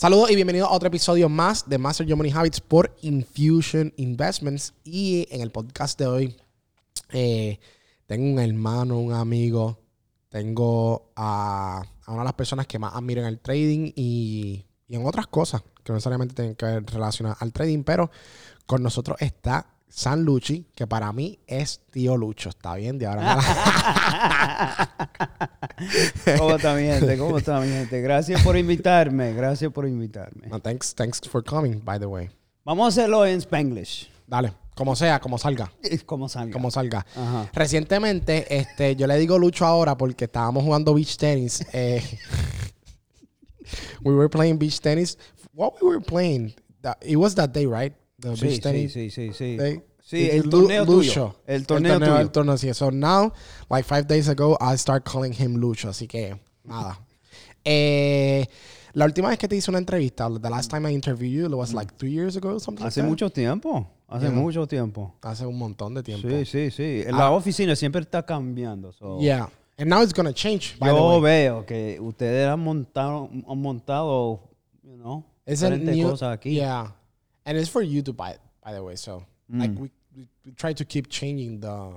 Saludos y bienvenidos a otro episodio más de Master Your Money Habits por Infusion Investments. Y en el podcast de hoy eh, tengo un hermano, un amigo, tengo a, una de las personas que más admiro en el trading y, y en otras cosas que no necesariamente tienen que ver relacionadas al trading, pero con nosotros está San Luchi, que para mí es tío Lucho, ¿está bien? De ahora adelante. ¿Cómo está mi gente? ¿Cómo está mi gente? Gracias por invitarme. Gracias por invitarme. No, thanks, thanks for coming, by the way. Vamos a hacerlo en Spanglish. Dale, como sea, como salga. Como salga. Como salga. Ajá. Recientemente, este, yo le digo Lucho ahora porque estábamos jugando beach tennis. eh, we were playing beach tennis. What we were playing? That- it was that day, right? The Sí, beach sí, tennis sí, sí, sí. Sí, el torneo Lucho. tuyo. El torneo tuyo. El torneo, sí. So now, like five days ago, I start calling him Lucho. Así que, nada. Eh, la última vez que te hice una entrevista, the last time I interviewed you, it was like three years ago, or something Hace like mucho tiempo. Hace Yeah. mucho tiempo. Hace un montón de tiempo. Sí, sí, sí. La oficina siempre está cambiando. so- Yeah. And now it's gonna change, by the Yo way. veo que ustedes han montado, han montado, you know, It's diferentes new, cosas aquí. Yeah, and it's for you to buy it, by the way. So like Mm. we, we, we try to keep changing the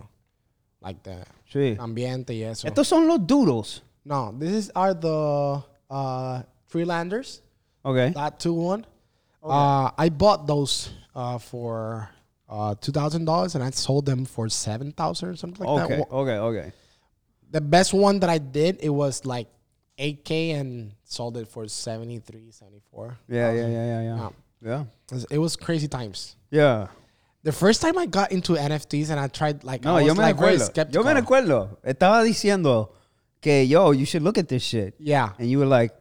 like the Sí. ambiente y eso. Estos son los doodles. no, this is are the uh Freelanders. Ok. That two one. Uh, I bought those uh for uh two thousand dollars, and I sold them for seven thousand or something like Ok, that. ok, ok. The best one that I did, it was like 8k and sold it for 73, 74. Yeah, yeah, yeah, yeah, yeah. Yeah. Yeah. It was- crazy times. Yeah. The first time I got into NFTs and I tried like No, I yo was me like very recuerdo. Yo skeptical. me recuerdo. Estaba diciendo que, yo, you should look at this shit. Yeah. And you were like,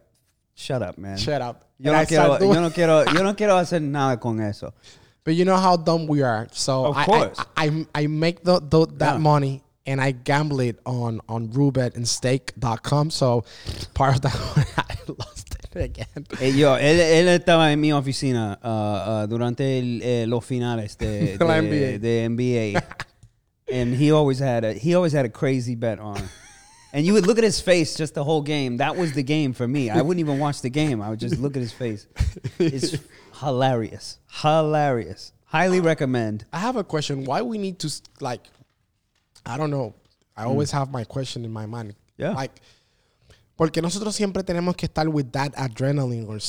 shut up, man. Shut up. Yo And no, I quiero, yo, no quiero, yo no quiero hacer nada con eso. But you know how dumb we are. So Of I, course. I, I I make the, the that Yeah. money and I gamble it on on Roobet and Stake.com. So part of that I lost it again. Eh, yo, él, él estaba en mi oficina uh, uh, durante el, eh, los finales de, de, NBA. de NBA. and he always had a he always had a crazy bet on. And you would look at his face just the whole game. That was the game for me. I wouldn't even watch the game. I would just look at his face. It's hilarious. Hilarious. Highly recommend. I have a question. Why we need to like I don't know. I always have my question in my mind. Yeah. Like porque nosotros siempre tenemos que estar with that adrenaline or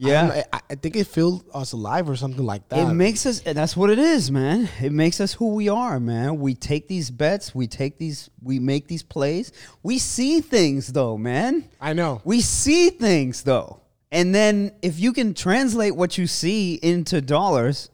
Yeah. I, I think it feels us alive or something like that. It makes us, that's what it is, man. It makes us who we are, man. We take these bets, we take these, we make these plays. We see things, though, man. I know. We see things, though. And then if you can translate what you see into dollars,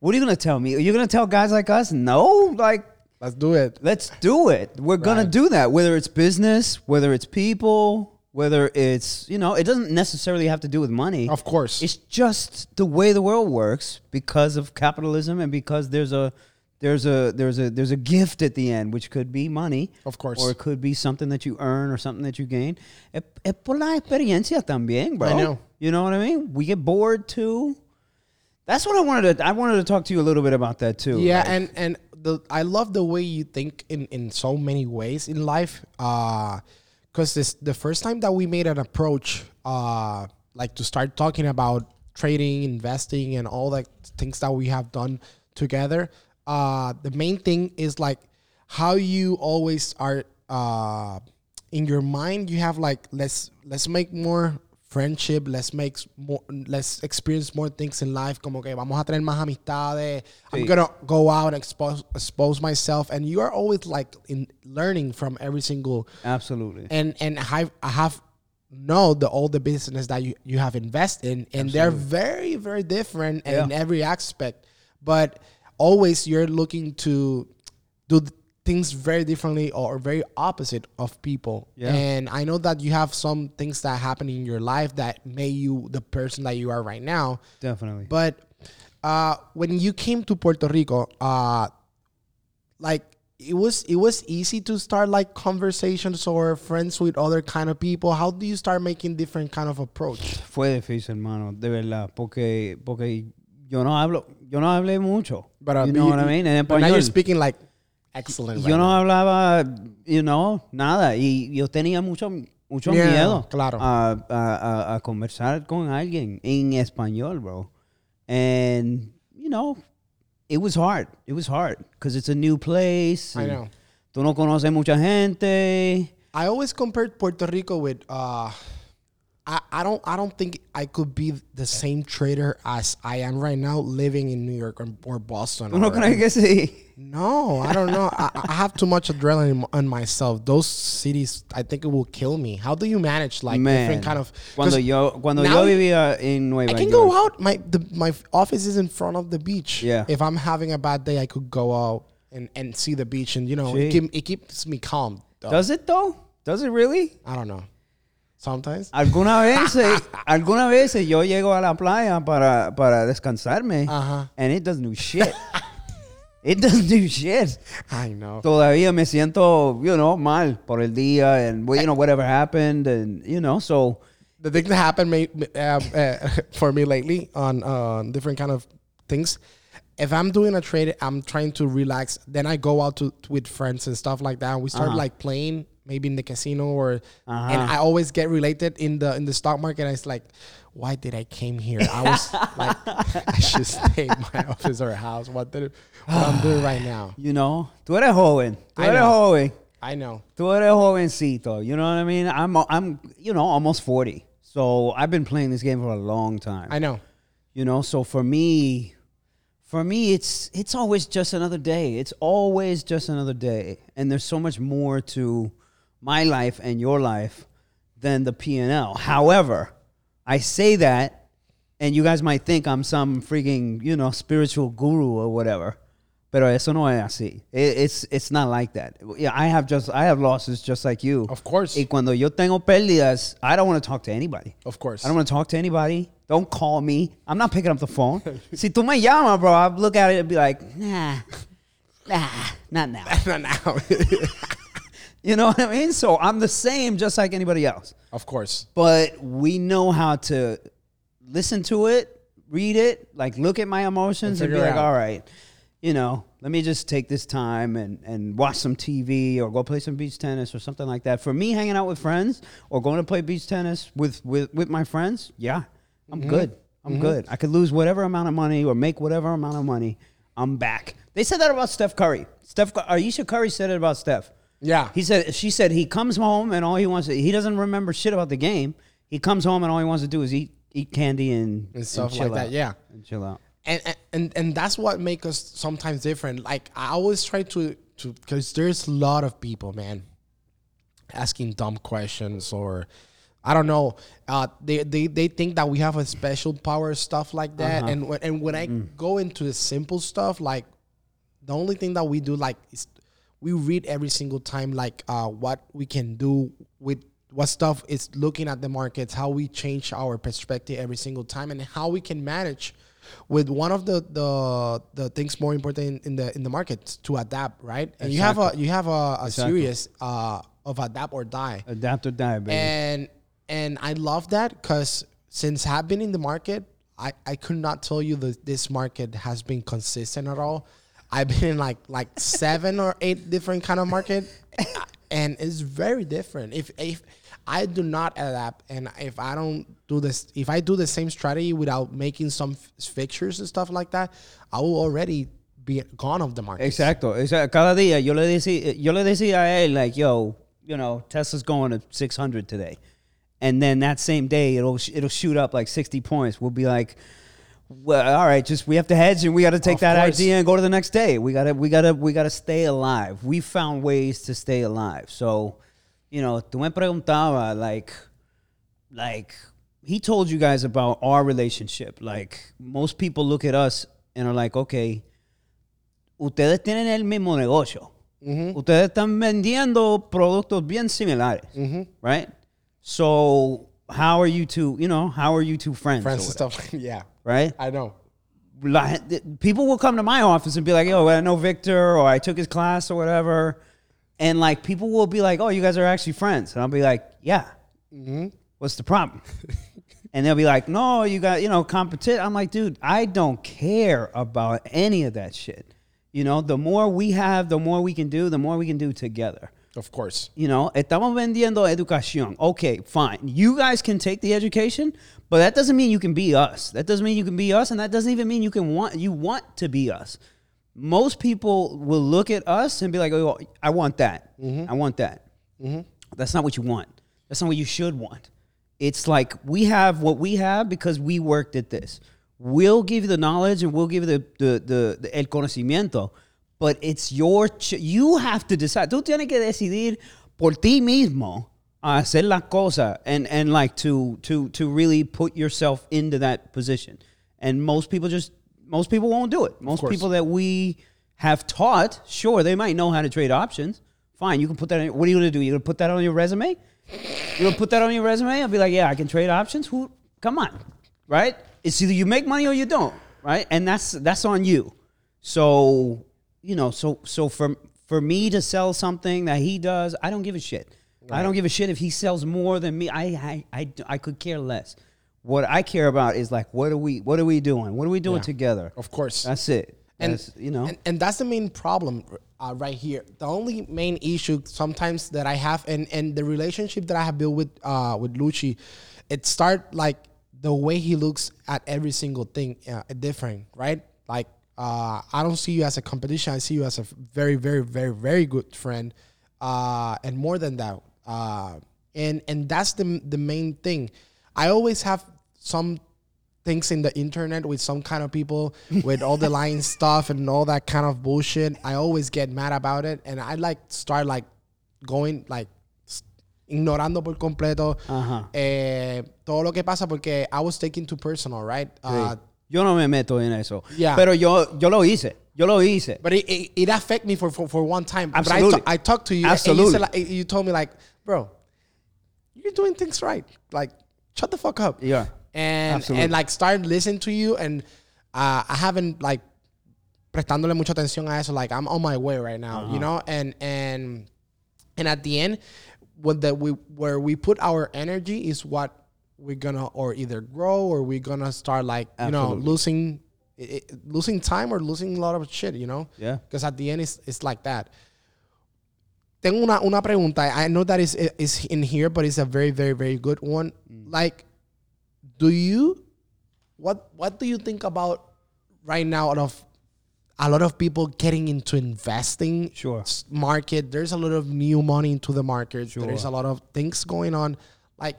what are you going to tell me? Are you going to tell guys like us, no? Like, Let's do it. let's do it. We're going to do that, whether it's business, whether it's people, whether it's, you know, it doesn't necessarily have to do with money. Of course. It's just the way the world works because of capitalism and because there's a there's a there's a there's a gift at the end which could be money Of course. or it could be something that you earn or something that you gain. Es por la experiencia también, bro. I know. You know what I mean? We get bored too. That's what I wanted to I wanted to talk to you a little bit about that too. Yeah, Like, and and the I love the way you think in in so many ways in life. Uh, because this the first time that we made an approach, uh, like to start talking about trading, investing, and all the things that we have done together. Uh, the main thing is like how you always are. Uh, in your mind, you have like let's let's make more friendship, let's make more, let's experience more things in life. Como que vamos a tener más amistades. I'm gonna go out and expose expose myself, and you are always like in learning from every single absolutely. and and I I have know the all the business that you, you have invested in and they're very very different in every aspect but always you're looking to do things very differently or very opposite of people Yeah. and i know that you have some things that happen in your life that made you the person that you are right now Definitely. but uh, when you came to Puerto Rico, uh, like it was it was easy to start like conversations or friends with other kind of people. How do you start making different kind of approach? Fue difícil, hermano, de verdad, porque porque yo no hablo, yo no hablé mucho. But, uh, you know you- what I mean? En now you're speaking like excellent. yo right no now. hablaba, you know, nada. Y yo tenía mucho, mucho Yeah, miedo claro. a, a- a- conversar con alguien en español, bro. And, you know, it was hard. It was hard because it's a new place. I know. Tú no conoces mucha gente. I always compared Puerto Rico with uh I, I don't I don't think I could be the same trader as I am right now living in New York or, or Boston. ¿Tú no crees que sí? no, I don't know. I, I have too much adrenaline on myself. Those cities, I think it will kill me. How do you manage like Man, different kind of? Cuando yo, cuando yo vivía en Nueva I can York. go out. My the, my office is in front of the beach. Yeah. If I'm having a bad day, I could go out and, and see the beach, and you know, it, keep, it keeps me calm. though. Does it though? Does it really? I don't know. Sometimes. Alguna vez, alguna vez yo llego a la playa para, para descansarme Ajá. and it doesn't do shit. it doesn't do shit. I know. Todavía me siento, you know, mal por el día and you know whatever happened and you know so the thing that happened may, uh, uh, for me lately on uh, different kind of things. If I'm doing a trade, I'm trying to relax. Then I go out to with friends and stuff like that. We start Uh-huh. like playing, maybe in the casino or, Uh-huh. and I always get related in the in the stock market. It's like, why did I came here? I was like, I should stay in my office or house. What did what I'm doing right now? you know, tú eres joven. Tú I eres know. joven. I know. Tú eres jovencito. You know what I mean? I'm I'm you know almost 40. So I've been playing this game for a long time. I know. you know so for me for me it's it's always just another day it's always just another day and there's so much more to my life and your life than the p&l however i say that and you guys might think i'm some freaking you know spiritual guru or whatever pero eso no es así it's it's not like that yeah i have just i have losses just like you Of course. y cuando yo tengo pérdidas i don't want to talk to anybody Of course. I don't want to talk to anybody. Don't call me. I'm not picking up the phone. si tú me llamas, bro, I'll look at it and be like, nah, nah, not now. Not now. You know what I mean? So I'm the same, just like anybody else. of course. But we know how to listen to it, read it, like look at my emotions and, And be like, out. all right, you know, let me just take this time and, and watch some TV or go play some beach tennis or something like that. For me, hanging out with friends or going to play beach tennis with, with, with my friends, yeah, I'm Mm-hmm. good. I'm good. I could lose whatever amount of money or make whatever amount of money. I'm back. They said that about Steph Curry. Steph, Ayesha Curry said it about Steph. Yeah. He said she said he comes home and all he wants to he doesn't remember shit about the game. He comes home and all he wants to do is eat eat candy and, And stuff chill like that, out. yeah. And chill out. and and and that's what makes us sometimes different. Like I always try to to because there's a lot of people, man, asking dumb questions or I don't know. Uh, they they they think that we have a special power stuff like that, Uh-huh. and when and when I go into the simple stuff, like the only thing that we do like is we read every single time like uh, what we can do with what stuff is looking at the markets how we change our perspective every single time and how we can manage with one of the the the things more important in the in the market to adapt right and you have a you have a, a series uh, of adapt or die Adapt or die, baby. and and I love that because since I've been in the market, I, I could not tell you that this market has been consistent at all. I've been in like like seven or eight different kind of market, and it's very different. If if I do not adapt, and if I don't do this, if I do the same strategy without making some fixtures and stuff like that, I will already be gone of the market. Exacto. Cada día yo le decía yo le decía a él like, yo, you know, Tesla's going to 600 today. And then that same day it'll it'll shoot up like 60 points. We'll be like well, all right, just we have to hedge and we got to take Of that course. idea and go to the next day. We got to we got to we got to stay alive. We found ways to stay alive. So, you know, tú me preguntaba like like he told you guys about our relationship. Like most people look at us and are like, okay, ustedes tienen el mismo negocio. Mm-hmm. Ustedes están vendiendo productos bien similares, mm-hmm. right? So how are you two? You know, how are you two friends? Friends and stuff. yeah, right? I know. Like, people will come to my office and be like, "Yo, I know Victor, or I took his class, or whatever," and like people will be like, "Oh, you guys are actually friends," and I'll be like, "Yeah." Mm-hmm. What's the problem? and they'll be like, "No, you got you know competition." I'm like, "Dude, I don't care about any of that shit. You know, the more we have, the more we can do, the more we can do together." Of course. You know, estamos vendiendo educación. Okay, fine. You guys can take the education, but that doesn't mean you can be us. That doesn't mean you can be us, and that doesn't even mean you can want you want to be us. Most people will look at us and be like, "Oh, I want that. Mm-hmm. I want that." Mm-hmm. That's not what you want. That's not what you should want. It's like we have what we have because we worked at this. We'll give you the knowledge and we'll give you the, the, the, the el conocimiento, but it's your ch- you have to decide. Tú tienes que decidir por ti mismo a hacer las cosas and and like to to to really put yourself into that position. And most people just most people won't do it. Most people that we have taught, sure, they might know how to trade options. Fine, you can put that. In, what are you gonna do? You're gonna put that on your resume? You're gonna put that on your resume? I'll be like, yeah, I can trade options. Who? Come on, right? It's either you make money or you don't, right? And that's that's on you. So you know, so so for for me to sell something that he does, I don't give a shit. I don't give a shit if he sells more than me. I I I, I could care less. What I care about is like, what are we what are we doing? What are we doing Yeah. together? Of course. That's it. and That's, you know, and, and that's the main problem uh, right here the only main issue sometimes that i have and and the relationship that i have built with uh with lucci it start like the way he looks at every single thing uh, different right like uh i don't see you as a competition i see you as a very very very very good friend uh and more than that uh and and that's the the main thing i always have some things in the internet with some kind of people with all the lying stuff and all that kind of bullshit. I always get mad about it, and I like start like going like ignorando por completo Ajá. eh, todo lo que pasa porque I was taking too personal, right? Uh, yo no me meto en eso. Yeah. Pero yo yo lo hice. Yo lo hice. but it, it, it affect me for, for, for one time. Absolutely. But I, I talked to you, and you, said, like, you told me like, bro, you're doing things right. Like, shut the fuck up. Yeah. and Absolutely. and like start listening to you and uh, I haven't like prestándole mucha atención a eso like I'm on my way right now Uh-huh. you know and and and at the end what that we where we put our energy is what we're gonna or either grow or we're gonna start like you know losing i- i- losing time or losing a lot of shit you know? Yeah. because at the end it's, it's like that. Tengo una, una pregunta. I know that is is in here but it's a very very very good one. Mm. like do you what what do you think about right now out of a lot of people getting into investing Sure. market? There's a lot of new money into the market. There's a lot of things going on. Like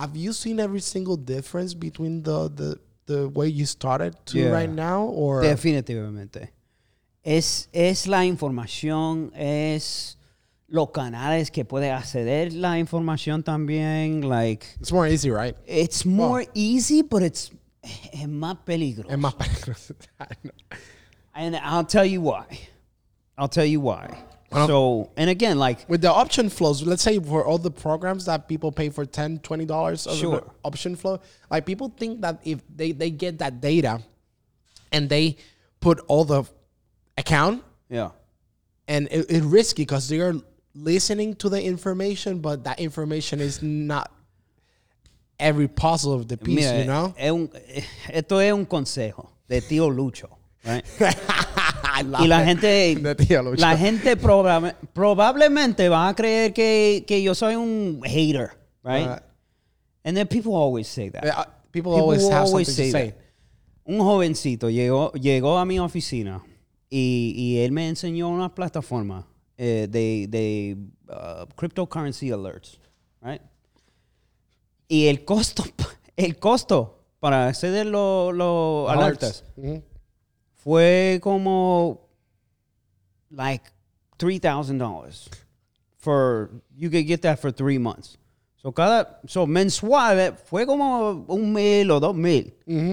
have you seen every single difference between the the the way you started to Yeah. right now or Definitivamente. Es, es la información, es los canales que puede acceder la información también. Like, it's more easy right it's more easy, but it's es más peligroso. es más peligroso. And I'll tell you why. I'll tell you why. Well- so, and again, like, with the option flows let's say for all the programs that people pay for 10 20 dollars of Sure. option flow like people think that if they they get that data and they put all the account yeah. and it, it's risky because they're listening to the information but that information is not every puzzle of the piece Mira, you know es un- esto es un consejo de tío Lucho. right? Y la gente, la gente proba- probablemente va a creer que, que yo soy un hater, right? Uh, and then people always say that. uh, people, People always have always something to say say that. Un jovencito llegó, llegó a mi oficina y, y él me enseñó una plataforma eh, de, de uh, cryptocurrency alerts, right? Y el costo, el costo para acceder los los alertas. Fue como like three thousand dollars for you could get that for three months. So cada so mensual eh, fue como un mil o dos mil. Mm-hmm.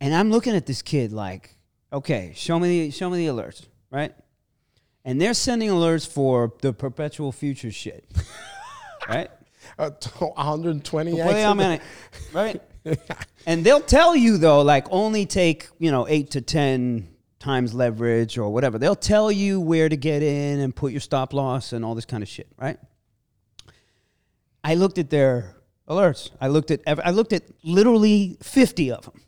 And I'm looking at this kid like, okay, show me the show me the alerts, right? And they're sending alerts for the perpetual future shit, right? Uh, t- 120 Puede X. haber- right? And they'll tell you though, like only take you know eight to ten times leverage or whatever. They'll tell you where to get in and put your stop loss and all this kind of shit, right? I looked at their alerts. I looked at I looked at literally fifty of them,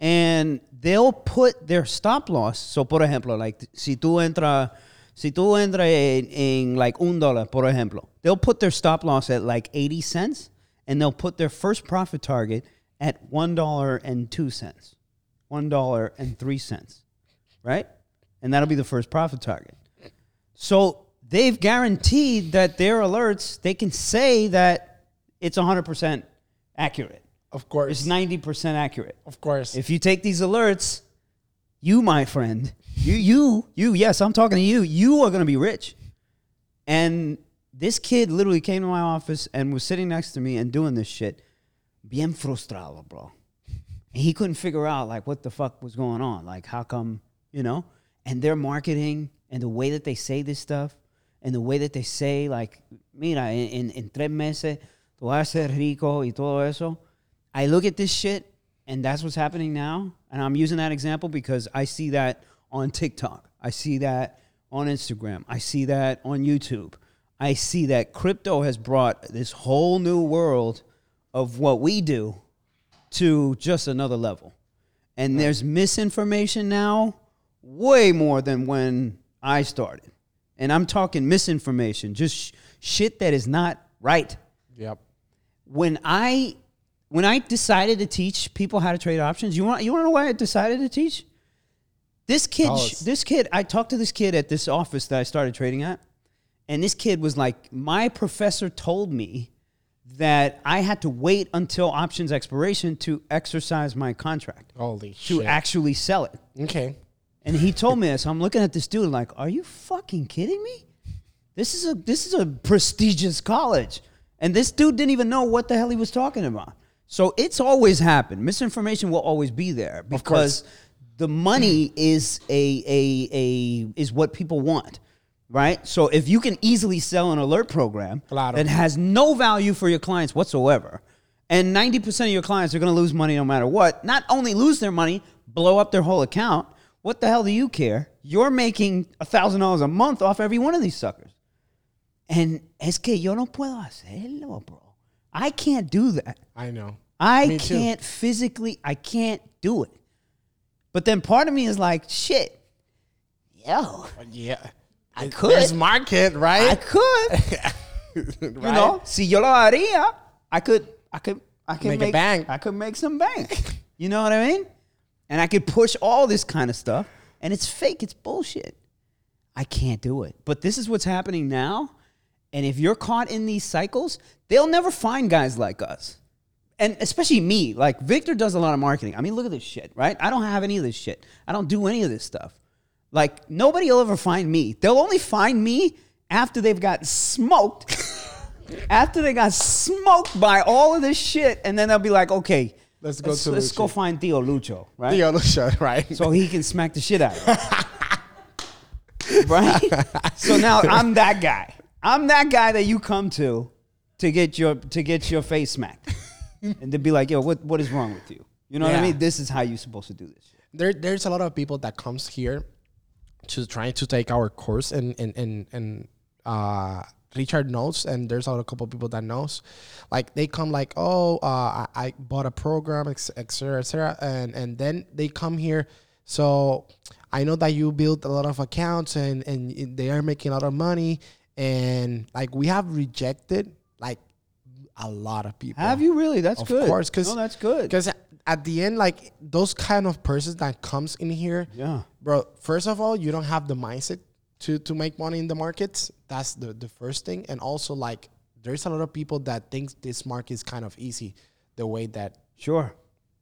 and they'll put their stop loss. So, por ejemplo, like si tú entra, Si tú entra en, en like un dólar, por ejemplo, they'll put their stop loss at like 80 cents and they'll put their first profit target at $1.02. $1.03, right? And that'll be the first profit target. So they've guaranteed that their alerts, they can say that it's 100% accurate. Of course. It's 90% accurate. of course. If you take these alerts, you, my friend, you, you, you, yes, I'm talking to you, you are going to be rich. And this kid literally came to my office and was sitting next to me and doing this shit. Bien frustrado, bro. And he couldn't figure out like what the fuck was going on. Like how come, you know? And their marketing and the way that they say this stuff and the way that they say like, mira, en, en tres meses tú vas a ser rico y todo eso. I look at this shit and that's what's happening now. And I'm using that example because I see that on TikTok. I see that on Instagram. I see that on YouTube. I see that crypto has brought this whole new world of what we do to just another level. And there's misinformation now way more than when I started. And I'm talking misinformation, just sh- shit that is not right yep. when I when I decided to teach people how to trade options, you want you want to know why I decided to teach? This kid, us. this kid, I talked to this kid at this office that I started trading at, and this kid was like, "My professor told me that I had to wait until options expiration to exercise my contract Holy to shit. actually sell it." okay. And he told me this. I'm looking at this dude like, "Are you fucking kidding me? This is a this is a prestigious college." And this dude didn't even know what the hell he was talking about. So it's always happened. Misinformation will always be there because the money is a a a is what people want. Right? So if you can easily sell an alert program that has no value for your clients whatsoever, and 90% of your clients are going to lose money no matter what, not only lose their money, blow up their whole account, what the hell do you care? You're making $1,000 a month off every one of these suckers. And es que yo no puedo hacerlo, bro. I can't do that. I know. I Me can't physically, I can't do it. But then part of me is like, shit, yo, uh, Yeah. I could. There's market, right? I right? could. You know, si yo lo haría, I could, I could, I could Make make, a bank. I could make some bank. You know what I mean? And I could push all this kind of stuff, and it's fake. It's bullshit. I can't do it. But this is what's happening now. And if you're caught in these cycles, they'll never find guys like us. And especially me. Like Victor does a lot of marketing. I mean, look at this shit, right? I don't have any of this shit. I don't do any of this stuff. Like nobody will ever find me. They'll only find me after they've got smoked. after they got smoked by all of this shit, and then they'll be like, okay, Let's go let's, to let's go find tío Lucho, right? The other shot, right? so he can smack the shit out of you. right? So now I'm that guy. I'm that guy that you come to to get your to get your face smacked. and to be like, yo, what what is wrong with you? You know what I mean? This is how you're supposed to do this. there there's a lot of people that comes here to trying to take our course and and and, and uh Richard knows and there's a couple people that knows like they come like oh uh I, I bought a program etc etc et and and then they come here so I know that you built a lot of accounts and and they are making a lot of money and like we have rejected like a lot of people Have you really? That's Of good. course, 'cause- no, that's good. because at the end like those kind of persons that comes in here Yeah. bro first of all you don't have the mindset to to make money in the markets that's the the first thing and also like there's a lot of people that thinks this market is kind of easy the way that Sure.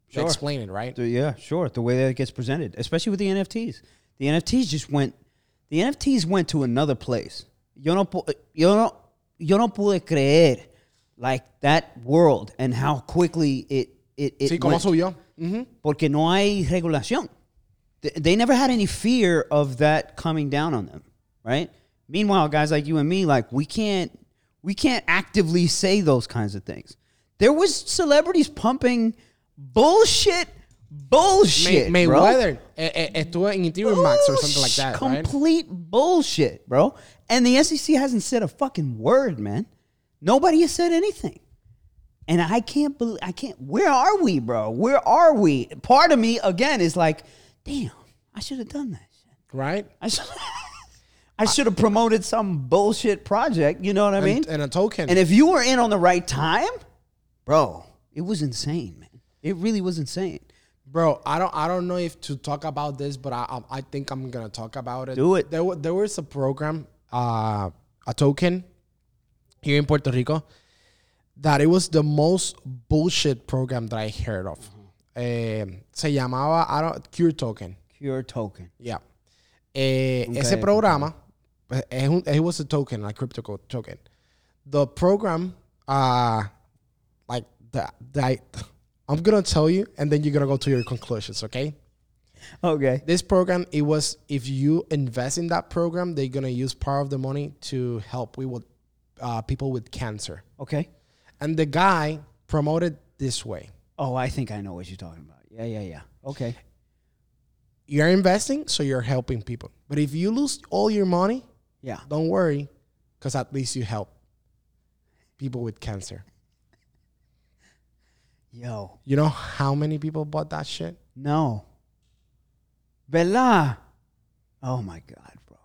Sure. explain it right The- yeah, sure. The way that it gets presented, especially with the NFTs. The NFTs just went. The NFTs went to another place. Yo no, yo no, yo no pude creer like that world and how quickly it it, it sí went. subió porque no hay regulación. They never had any fear of that coming down on them, right? Meanwhile, guys like you and me, like we can't we can't actively say those kinds of things. There was celebrities pumping bullshit, bullshit, May. Mayweather eh, eh, estuvo en Ethereum Max or something like that right Complete bullshit, bro. And the SEC hasn't said a fucking word, man. Nobody has said anything. And I can't believe I can't. Where are we, bro? Where are we? Part of me again is like, damn, I should have done that shit. right I should. I should have promoted some bullshit project. You know what I mean? and, and a token. And if you were in on the right time, bro, it was insane, man. It really was insane. Bro, I don't I don't know if to talk about this, but I I, I think I'm gonna talk about it. Do it. There there was a program, uh, a token here in Puerto Rico that it was the most bullshit program that I heard of. Eh, se llamaba I don't Cure Token. Cure token. Yeah. Eh, Nunca ese he programa, eh, es un- it was a token, a crypto co- token. The program, uh, like the, the I'm gonna tell you, and then you're gonna go to your conclusions. Okay. Okay. This program, it was if you invest in that program, they're gonna use part of the money to help we with uh, people with cancer. Okay. And the guy promoted this way: Oh, I think I know what you're talking about. Yeah, yeah, yeah. Okay. you're investing, so you're helping people. But if you lose all your money, Yeah. don't worry, because at least you help people with cancer. Yo. You know how many people bought that shit? No. Bella. Oh my God, bro.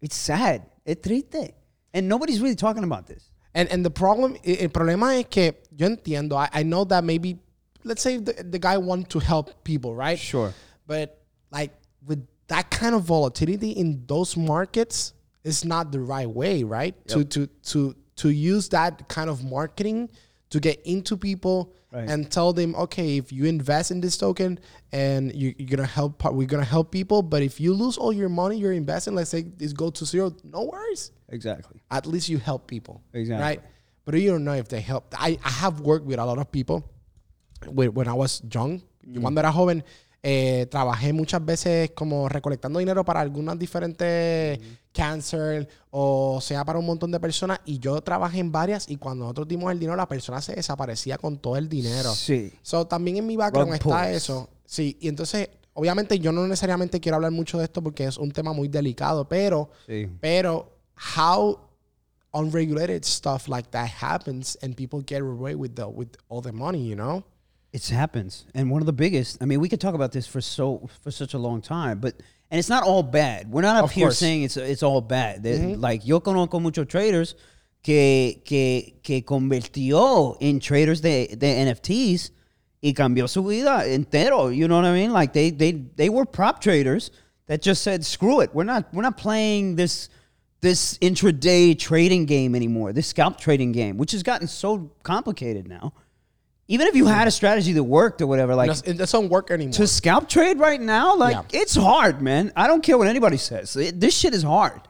It's sad. Es triste. And nobody's really talking about this. And and the problem, i- el problema es que yo entiendo. I, I know that maybe, let's say the, the guy want to help people, right? Sure. But like with that kind of volatility in those markets, it's not the right way, right? To to to to use that kind of marketing to get into people Right. and tell them, okay, if you invest in this token and you, you're gonna help, we're gonna help people. But if you lose all your money you're investing, let's say this go to zero, no worries. Exactly. At least you help people, Exactly. right? But you don't know if they help. I, I have worked with a lot of people when, when I was young. Yo Cuando era joven, eh, trabajé muchas veces como recolectando dinero para algunas diferentes cancer o sea para un montón de personas y yo trabajé en varias y cuando nosotros dimos el dinero la persona se desaparecía con todo el dinero. Sí. So, también en mi background está eso. Sí, y entonces, obviamente yo no necesariamente quiero hablar mucho de esto porque es un tema muy delicado, pero, Sí. pero, how unregulated stuff like that happens and people get away with the with all the money, you know? It happens, and one of the biggest. I mean, we could talk about this for so for such a long time, but and it's not all bad. We're not up Of here course. saying it's it's all bad. They- mm-hmm. Like yo conozco muchos traders que que que convirtió en traders de, de NFTs y cambió su vida entero. You know what I mean? Like they they they were prop traders that just said screw it. We're not we're not playing this this intraday trading game anymore. This scalp trading game, which has gotten so complicated now. Even if you mm. had a strategy that worked or whatever, like It doesn't- it doesn't work anymore. to scalp trade right now, like Yeah. it's hard, man. I don't care what anybody says. It- this shit is hard.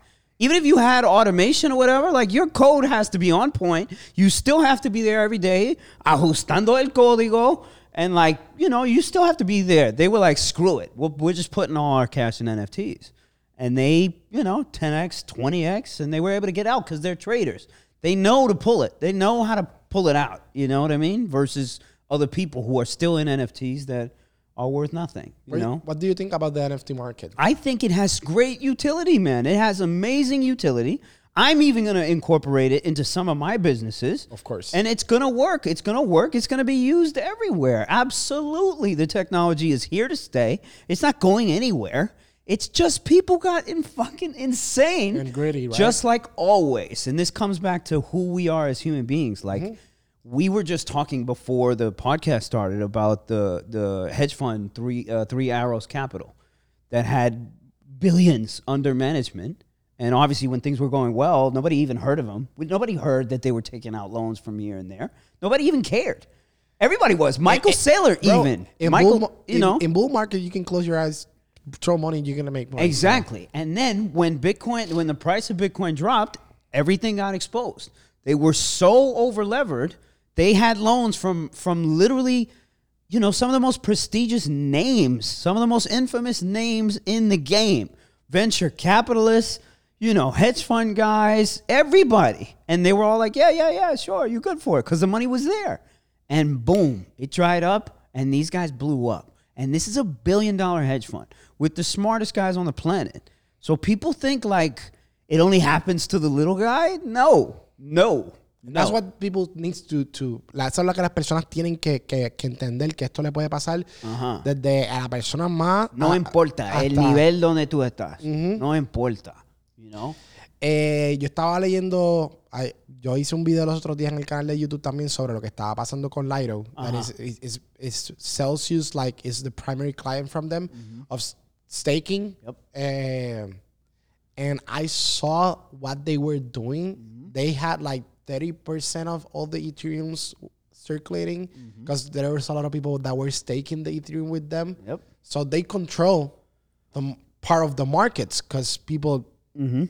Even if you had automation or whatever, like your code has to be on point. You still have to be there every day, ajustando el código, and like you know, you still have to be there. They were like, screw it, we're, we're just putting all our cash in NFTs, and they, you know, 10x, 20x, and they were able to get out because they're traders. They know to pull it. They know how to pull it out. You know what I mean? Versus other people who are still in NFTs that are worth nothing. You What- know. What do you think about the NFT market? I think it has great utility, man. It has amazing utility. I'm even going to incorporate it into some of my businesses. Of course. And it's going to work. It's going to work. It's going to be used everywhere. Absolutely. The technology is here to stay. It's not going anywhere. It's just people got in fucking insane And greedy, right? Just like always. And this comes back to who we are as human beings. Like Mm-hmm. we were just talking before the podcast started about the the hedge fund three uh, three arrows capital that had billions under management and obviously when things were going well nobody even heard of them nobody heard that they were taking out loans from here and there nobody even cared everybody was michael saylor Bro, even in michael bull, you in- know in bull market, you can close your eyes, throw money, you're gonna make money. Exactly. And then when Bitcoin, when the price of Bitcoin dropped, everything got exposed. They were so over levered. They had loans from from literally, you know, some of the most prestigious names, some of the most infamous names in the game, venture capitalists, you know, hedge fund guys, everybody, and they were all like, "Yeah, yeah, yeah, sure, you're good for it," because the money was there. And boom, it dried up, and these guys blew up. And this is a billion dollar hedge fund with the smartest guys on the planet. So people think like it only happens to the little guy. No, no. That's what people needs to, to eso es lo que las personas tienen que, que, que entender que esto le puede pasar Ajá. desde a la persona más No a- importa el nivel donde tú estás. No importa. You know? Eh, yo estaba leyendo, yo hice un video los otros días en el canal de YouTube también sobre lo que estaba pasando con Lido. That is, is, is, Celsius like is the primary client from them of s- staking. Yep. Eh, and I saw what they were doing. Mm-hmm. They had like 30% of all the Ethereums circulating Mm-hmm. because there was a lot of people that were staking the Ethereum with them. Yep. So they control the part of the markets because people Mm-hmm.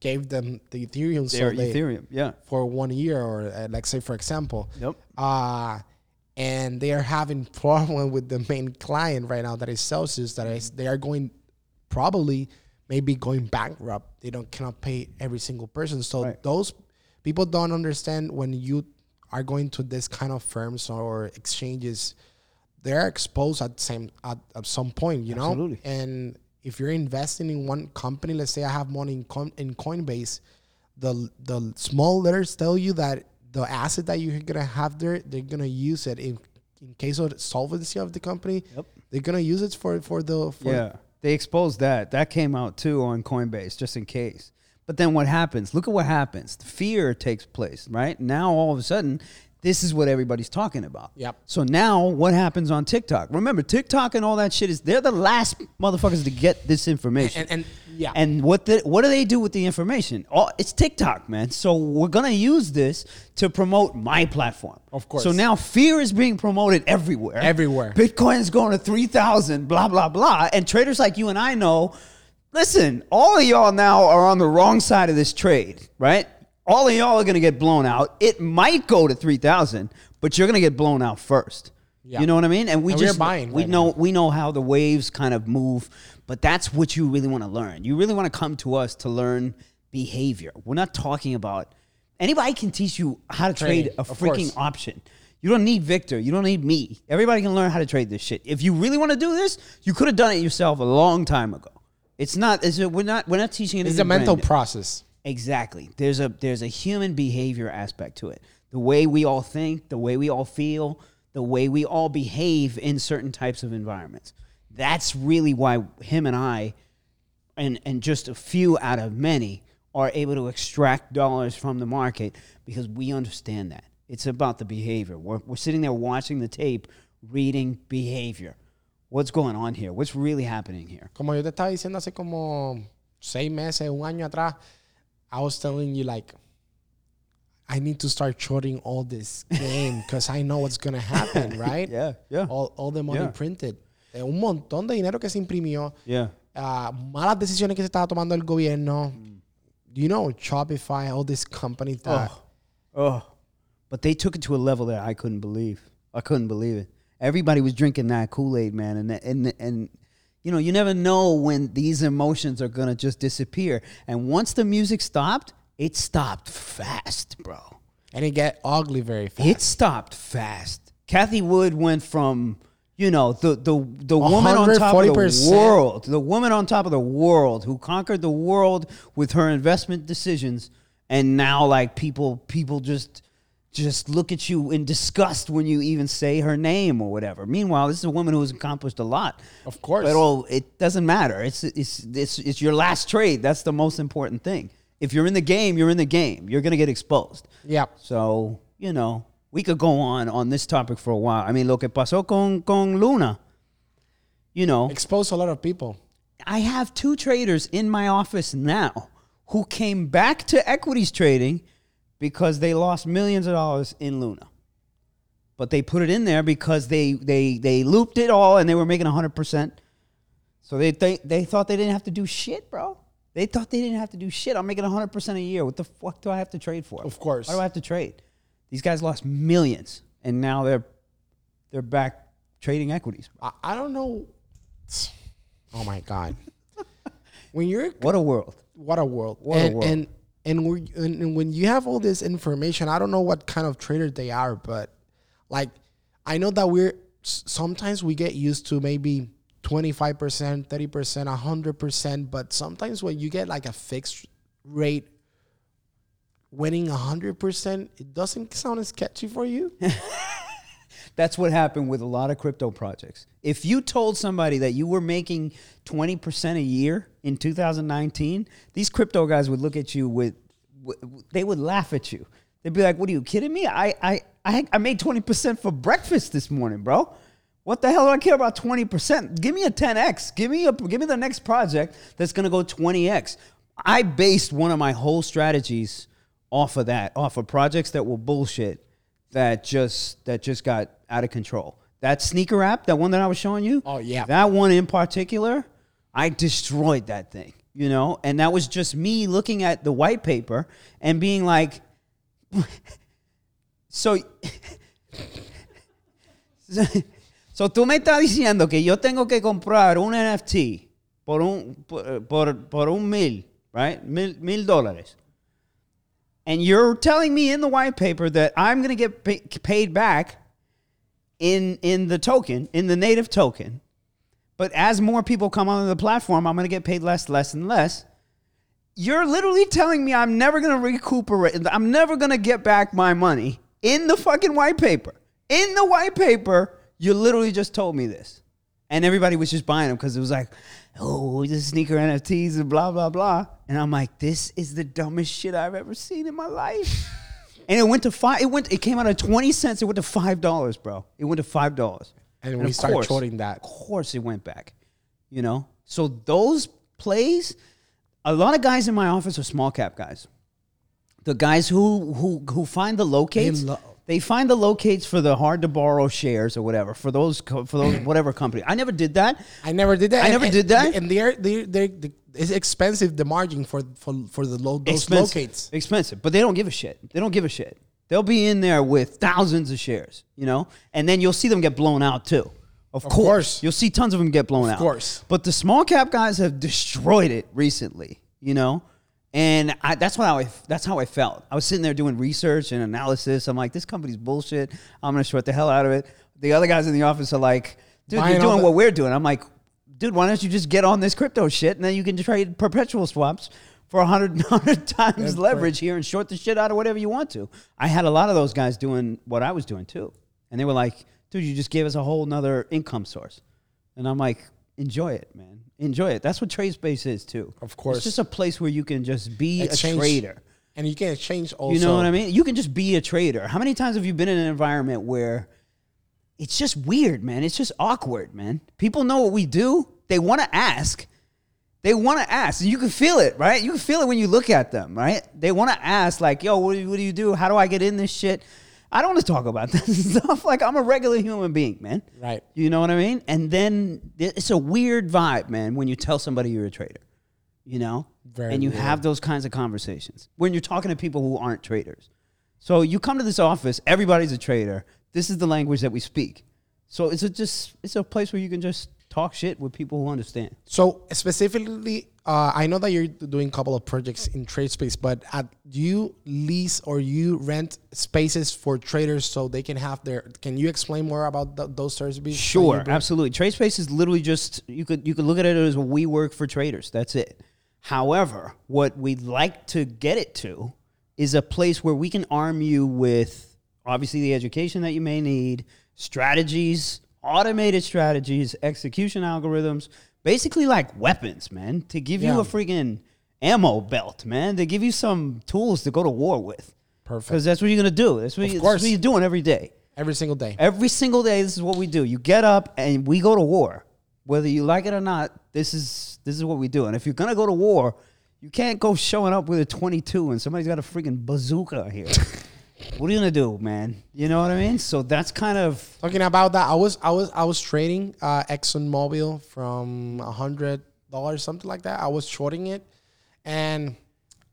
gave them the Ethereum so they, Ethereum. Yeah. for one year, or uh, like say for example, Yep. uh, and they are having problem with the main client right now that is Celsius. That is, mm-hmm. they are going probably maybe going bankrupt. They don't cannot pay every single person. So Right. those people don't understand when you are going to this kind of firms or exchanges. They're exposed at same at, at some point, you know. Absolutely. And if you're investing in one company, let's say I have money in Coin, in Coinbase, the the small letters tell you that the asset that you're gonna have there, they're gonna use it in in case of solvency of the company. Yep. They're gonna use it for for the for Yeah. They exposed that. That came out too on Coinbase, just in case. But then what happens? Look at what happens. The fear takes place, right? Now all of a sudden, this is what everybody's talking about. Yep. So now what happens on TikTok? Remember, TikTok and all that shit is they're the last motherfuckers to get this information. and and yeah. And what the, what do they do with the information? Oh, it's TikTok, man. So we're gonna use this to promote my platform. Of course. So now fear is being promoted everywhere. Everywhere. Bitcoin is going to three thousand. Blah blah blah. And traders like you and I know. Listen, all of y'all now are on the wrong side of this trade, right? All of y'all are gonna get blown out. It might go to three thousand, but you're gonna get blown out first. Yeah. You know what I mean? And we And we're just buying we right know now. we know how the waves kind of move, but that's what you really want to learn. You really want to come to us to learn behavior. We're not talking about anybody can teach you how to trade a freaking option. You don't need Victor. You don't need me. Everybody can learn how to trade this shit. If you really want to do this, you could have done it yourself a long time ago. It's not. It's we're not. We're not teaching it. it's a mental process. Exactly. There's a there's a human behavior aspect to it. The way we all think, the way we all feel, the way we all behave in certain types of environments. That's really why him and I and and just a few out of many are able to extract dollars from the market because we understand that. It's about the behavior. We're, we're sitting there watching the tape, reading behavior. What's going on here? What's really happening here? Como yo te estaba diciendo hace como seis meses, un año atrás, I was telling you like, I need to start shorting all this game because I know what's gonna happen, right? Yeah, yeah. All, all the money Yeah. printed. Eh, un montón de dinero que se imprimió. Yeah. ah, malas decisiones que se estaba tomando el gobierno. You know, Shopify, all these companies that. Oh, oh. But they took it to a level that I couldn't believe. I couldn't believe it. Everybody was drinking that Kool Aid, man, and and and you know, you never know when these emotions are gonna just disappear. And once the music stopped, it stopped fast, bro. And it got ugly very fast. It stopped fast. Cathie Wood went from you know the the the woman on top of the world, the woman on top of the world who conquered the world with her investment decisions, and now like people people just just look at you in disgust when you even say her name or whatever. Meanwhile, this is a woman who has accomplished a lot. Of course. But oh, it doesn't matter. It's it's it's it's your last trade. That's the most important thing. If you're in the game, you're in the game. You're gonna get exposed. yeah. So, you know, we could go on on this topic for a while. I mean, lo que pasó con, con Luna, you know, Expose a lot of people. I have two traders in my office now who came back to equities trading because they lost millions of dollars in Luna. But they put it in there because they they they looped it all and they were making 100%. So they they, they thought they didn't have to do shit, bro. They thought they didn't have to do shit. I'm making 100% a year. What the fuck do I have to trade for? Of course. Why do I have to trade? These guys lost millions and now they're they're back trading equities. I, I don't know. Oh my god. when you're What a world. what a world. What a world. And and, we and and when you have all this information, I don't know what kind of traders they are, but like I know that we're sometimes we get used to maybe 25%, 30%, 100%, but sometimes when you get like a fixed rate winning 100%, it doesn't sound as catchy for you. That's what happened with a lot of crypto projects. If you told somebody that you were making 20% a year in 2019, these crypto guys would look at you with, they would laugh at you. They'd be like, what are you kidding me? I, I, I, I made 20% for breakfast this morning, bro. What the hell do I care about 20%? Give me a 10x. Give me a give me the next project that's going to go 20x. I based one of my whole strategies off of that, off of projects that were bullshit that just that just got out of control. That sneaker app, that one that I was showing you. Oh, yeah. That one in particular, I destroyed that thing, you know? And that was just me looking at the white paper and being like so So tú me estás diciendo que yo tengo que comprar un NFT por un, por, por, por un mil, right? Mil, mil dólares. And you're telling me in the white paper that I'm going to get pay, paid back in, in the token, in the native token. But as more people come onto the platform, I'm going to get paid less, less, and less. You're literally telling me I'm never going to recuperate, I'm never going to get back my money in the fucking white paper. In the white paper, you literally just told me this. And everybody was just buying them because it was like, oh, this sneaker NFTs and blah, blah, blah. And I'm like, this is the dumbest shit I've ever seen in my life. and it went to five, it went, it came out of 20 cents. It went to $5, bro. It went to $5. And, we started course, shorting that. Of course it went back, you know? So those plays, a lot of guys in my office are small cap guys. The guys who who who find the locates, lo- they find the locates for the hard to borrow shares or whatever for those co- for those whatever company. I never did that. I never did that. I never and- did that. And they're they they it's expensive the margin for for for the low those expensive, locates. expensive, but they don't give a shit. They don't give a shit. They'll be in there with thousands of shares, you know, and then you'll see them get blown out too. Of, course. course. you'll see tons of them get blown out. Of course. but the small cap guys have destroyed it recently, you know, and I, that's what I that's how I felt. I was sitting there doing research and analysis. I'm like, this company's bullshit. I'm gonna short the hell out of it. The other guys in the office are like, dude, Buying you're doing the- what we're doing. I'm like, dude, why don't you just get on this crypto shit and then you can trade perpetual swaps for 100, 100 times That's leverage here and short the shit out of whatever you want to. I had a lot of those guys doing what I was doing too. And they were like, dude, you just gave us a whole nother income source. And I'm like, enjoy it, man. Enjoy it. That's what trade space is too. Of course. It's just a place where you can just be Exchange- a trader. And you can exchange also. You know what I mean? You can just be a trader. How many times have you been in an environment where it's just weird, man? It's just awkward, man. People know what we do. They want to ask. They want to ask. And you can feel it, right? You can feel it when you look at them, right? They want to ask, like, yo, what do, you, what do you do? How do I get in this shit? I don't want to talk about this stuff. Like, I'm a regular human being, man. Right. You know what I mean? And then it's a weird vibe, man, when you tell somebody you're a trader, you know? Very and you weird. have those kinds of conversations when you're talking to people who aren't traders. So you come to this office, everybody's a trader. This is the language that we speak. So it's a just it's a place where you can just talk shit with people who understand. So specifically, uh, I know that you're doing a couple of projects in trade space, but at, do you lease or you rent spaces for traders so they can have their? Can you explain more about th- those services? Sure, absolutely. TradeSpace is literally just you could you could look at it as WeWork for traders. That's it. However, what we'd like to get it to is a place where we can arm you with obviously the education that you may need, strategies, automated strategies, execution algorithms, basically like weapons, man, to give you a freaking ammo belt, man, to give you some tools to go to war with. Perfect. Because that's what you're gonna do. That's what, you, that's what you're doing every day. Every single day. Every single day, this is what we do. You get up and we go to war. Whether you like it or not, this is this is what we do. And if you're gonna go to war, you can't go showing up with a 22 and somebody's got a freaking bazooka here. what are you gonna do, man? You know what I mean? So that's kind of Talking about that, I was I was I was trading uh, ExxonMobil from a hundred dollars, something like that. I was shorting it, and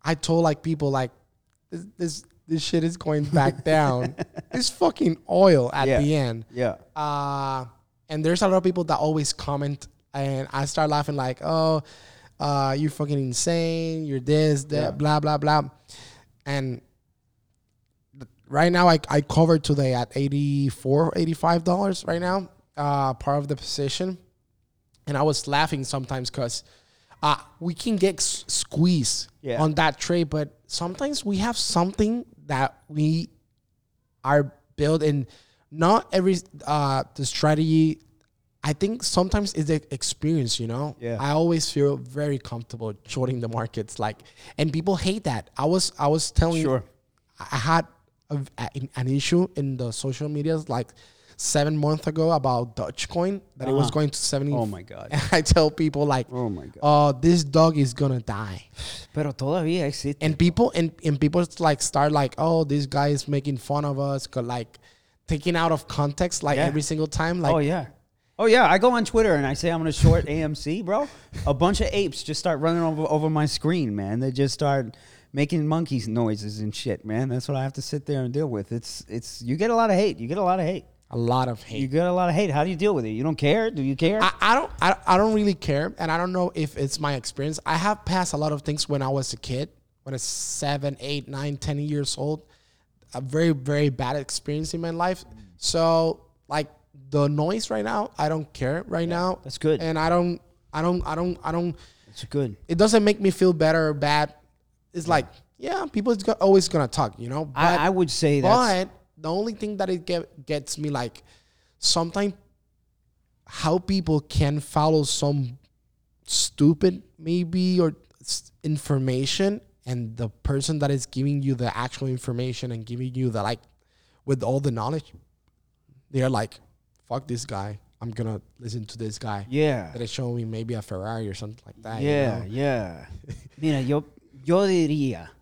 I told like people like this this, this shit is going back down. It's fucking oil at Yeah. the end. yeah. Uh, and there's a lot of people that always comment, and I start laughing like, "Oh, uh, you're fucking insane. You're this, that, Yeah. blah, blah, blah." And right now, I I covered today at 84 85 dollars right now, uh, part of the position, and I was laughing sometimes because. Uh, we can get s- squeezed Yeah. on that trade, but sometimes we have something that we are built in not every uh the strategy. I think sometimes it's the experience. You know. Yeah. I always feel very comfortable shorting the markets. Like, and people hate that. I was I was telling Sure. I had a, a- an issue in the social medias like seven months ago about Dogecoin that it was Uh-huh. going to seventy. Oh my God. And I tell people like, Oh my God. "Oh, this dog is gonna die," Pero todavía existe. and people and, and people like start like, "Oh, this guy is making fun of us, like taking out of context like Yeah. every single time. Like, oh yeah. Oh yeah, I go on Twitter and I say I'm gonna short AMC, bro. A bunch of apes just start running over over my screen, man. They just start making monkeys noises and shit, man. That's what I have to sit there and deal with. It's it's you get a lot of hate. You get a lot of hate. a lot of hate. You get a lot of hate. How do you deal with it? You don't care? Do you care? I, I don't I, I don't really care and I don't know if it's my experience. I have passed a lot of things when I was a kid, when I was seven, eight, nine, ten years old. A very, very bad experience in my life. So like the noise right now, I don't care right now. that's good. And I don't I don't I don't I don't it's good. it doesn't make me feel better or bad. It's like, yeah, people is go- always gonna talk, you know? But I, I would say that's but the only thing that it get, gets me like sometimes how people can follow some stupid maybe or s- information and the person that is giving you the actual information and giving you the like with all the knowledge they're like fuck this guy i'm gonna listen to this guy yeah. that is showing me maybe a ferrari or something like that you Yeah, Yeah. You know? yeah. Mira, yo, yo diría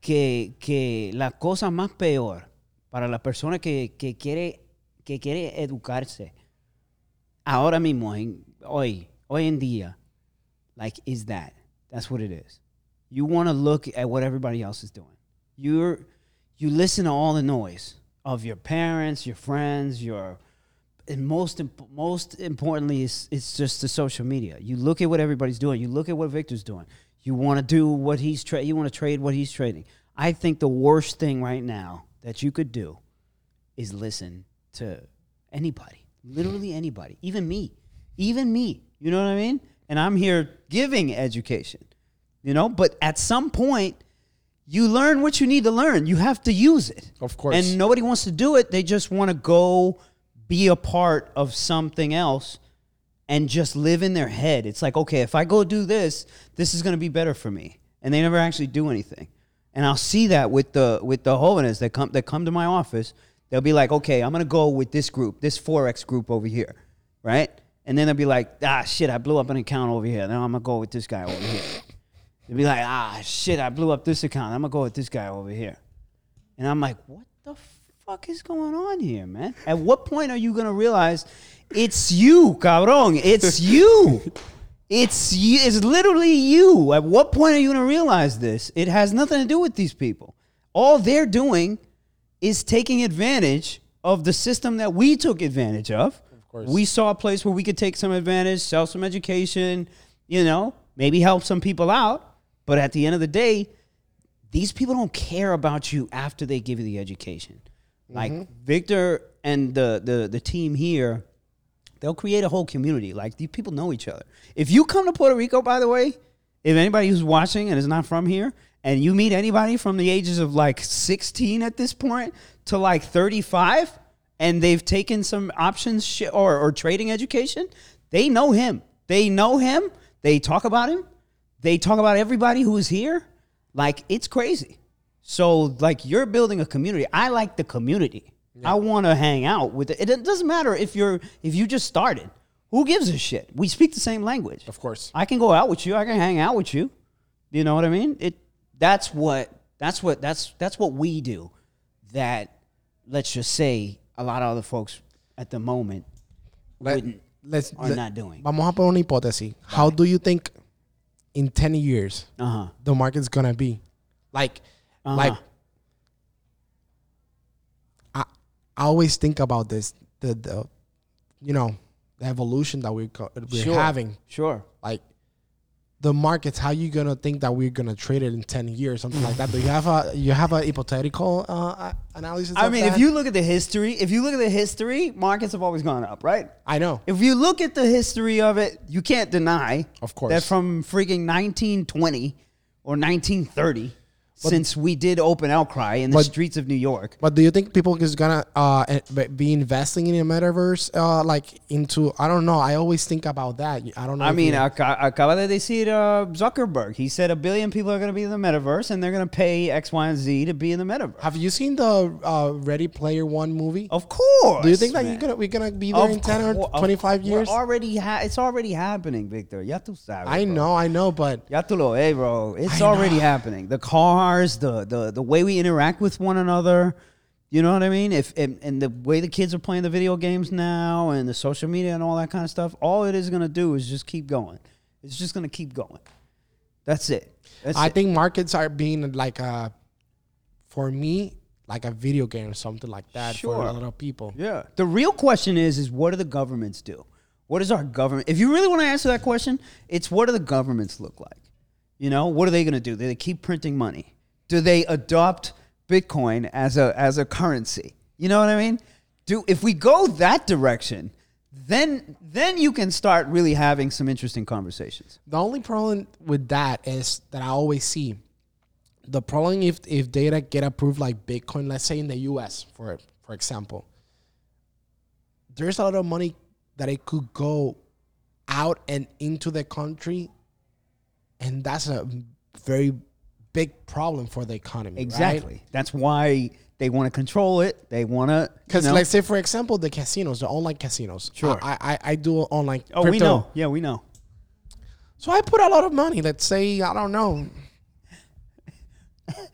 que, que la cosa más peor para la persona que, que quiere, que quiere educarse ahora mismo, en, hoy, hoy en día, like, is that. That's what it is. You want to look at what everybody else is doing. You're, you listen to all the noise of your parents, your friends, your and most imp- most importantly is it's just the social media. You look at what everybody's doing. You look at what Victor's doing. You want to do what he's tra- you want to trade what he's trading. I think the worst thing right now that you could do is listen to anybody. Literally anybody. Even me. Even me. You know what I mean? And I'm here giving education. You know, but at some point you learn what you need to learn. You have to use it. Of course. And nobody wants to do it. They just want to go be a part of something else and just live in their head. It's like, okay, if I go do this, this is going to be better for me. And they never actually do anything. And I'll see that with the with the jóvenes that come that come to my office. They'll be like, okay, I'm going to go with this group, this forex group over here, right? And then they'll be like, ah, shit, I blew up an account over here. Now I'm gonna go with this guy over here. They'll be like, ah, shit, I blew up this account. I'm gonna go with this guy over here. And I'm like, what the fuck is going on here, man? At what point are you gonna realize it's you, cabrón? It's you. It's you. It's literally you. At what point are you gonna realize this? It has nothing to do with these people. All they're doing is taking advantage of the system that we took advantage of. Of course. We saw a place where we could take some advantage, sell some education, you know, maybe help some people out. But at the end of the day, these people don't care about you after they give you the education. Like mm-hmm. Victor and the, the the team here, they'll create a whole community. Like these people know each other. If you come to Puerto Rico, by the way, if anybody who's watching and is not from here, and you meet anybody from the ages of like 16 at this point to like 35, and they've taken some options sh- or, or trading education, they know him. They know him. They talk about him. They talk about everybody who is here. Like it's crazy. So like you're building a community. I like the community. I want to hang out with it. It doesn't matter if you're if you just started. Who gives a shit? We speak the same language. Of course. I can go out with you. I can hang out with you. You know what I mean? It that's what that's what that's that's what we do. That let's just say a lot of other folks at the moment Let, let's are let- not doing. Vamos a poner una hipótesis. How do you think in 10 years Uh huh. the market's gonna be? Like, Uh-huh. like I, I always think about this. The the you know the evolution that we're we're Sure. having. Sure. Like the markets, how you gonna think that we're gonna trade it in 10 years, something like that? Do you have a you have a hypothetical uh, analysis? I mean, if you look at the history, if you look at the history, markets have always gone up, right? I know, If you look at the history of it, you can't deny of course. that from freaking 1920 or 1930, since we did open outcry in the But- streets of New York. But do you think people is gonna uh eh, be- investing in a metaverse uh like into I don't know. I always think about that. I don't know. I mean, acaba de decir uh, Zuckerberg. He said a billion people are going to be in the metaverse, and they're going to pay X, Y, and Z to be in the metaverse. have you seen the uh, Ready Player One movie? Of course. do you think that you're gonna we're gonna be there Of in ten or twenty five years? already ha- it's already happening, Victor. Ya tú sabes. I bro. know, I know, but Ya tú lo ves, bro. It's I already know. happening. The cars, the the the way we interact with one another. You know what I mean? If and, and the way the kids are playing the video games now, and the social media and all that kind of stuff, all it is gonna do is just keep going. It's just gonna keep going. That's it. That's I it. think markets are being like a, for me, like a video game or something like that for a lot of people. Yeah. The real question is, is what do the governments do? What does our government? If you really want to answer that question, it's what do the governments look like? You know, what are they going to do? Do they keep printing money? Do they adopt Bitcoin as a as a currency? You know what I mean? Do if we go that direction, then then you can start really having some interesting conversations. The only problem with that is that I always see the problem if if data get approved like Bitcoin, let's say in the US for for example, there's a lot of money that it could go out and into the country, and that's a very big problem for the economy. Exactly. That's why they want to control it. They want to Because let's say for example the casinos, the online casinos. Sure. I I, I do online. oh, we know. Yeah, we know. So I put a lot of money. Let's say I don't know.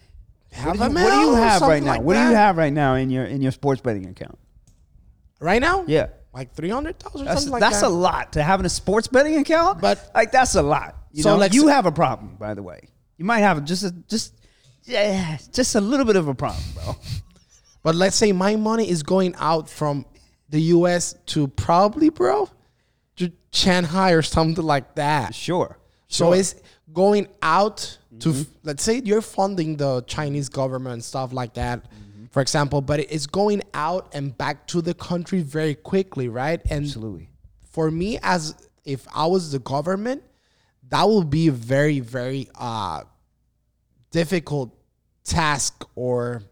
What do a you, what do you have right now? like what do you have right now in your in your sports betting account? right now? Yeah. like three hundred thousand, That's, something like that? that's that. a lot to have in a sports betting account. But- like that's a lot. You So, know, like, you have a problem, by the way. You might have just a just yeah, just a little bit of a problem, bro. But let's say my money is going out from the U.S. to probably, bro, to Shanghai or something like that. Sure. So it's going out to, mm-hmm. f- let's say you're funding the Chinese government and stuff like that, mm-hmm. for example, but it's going out and back to the country very quickly, right? And Absolutely. for me, as if I was the government, that will be a very, very uh, difficult task or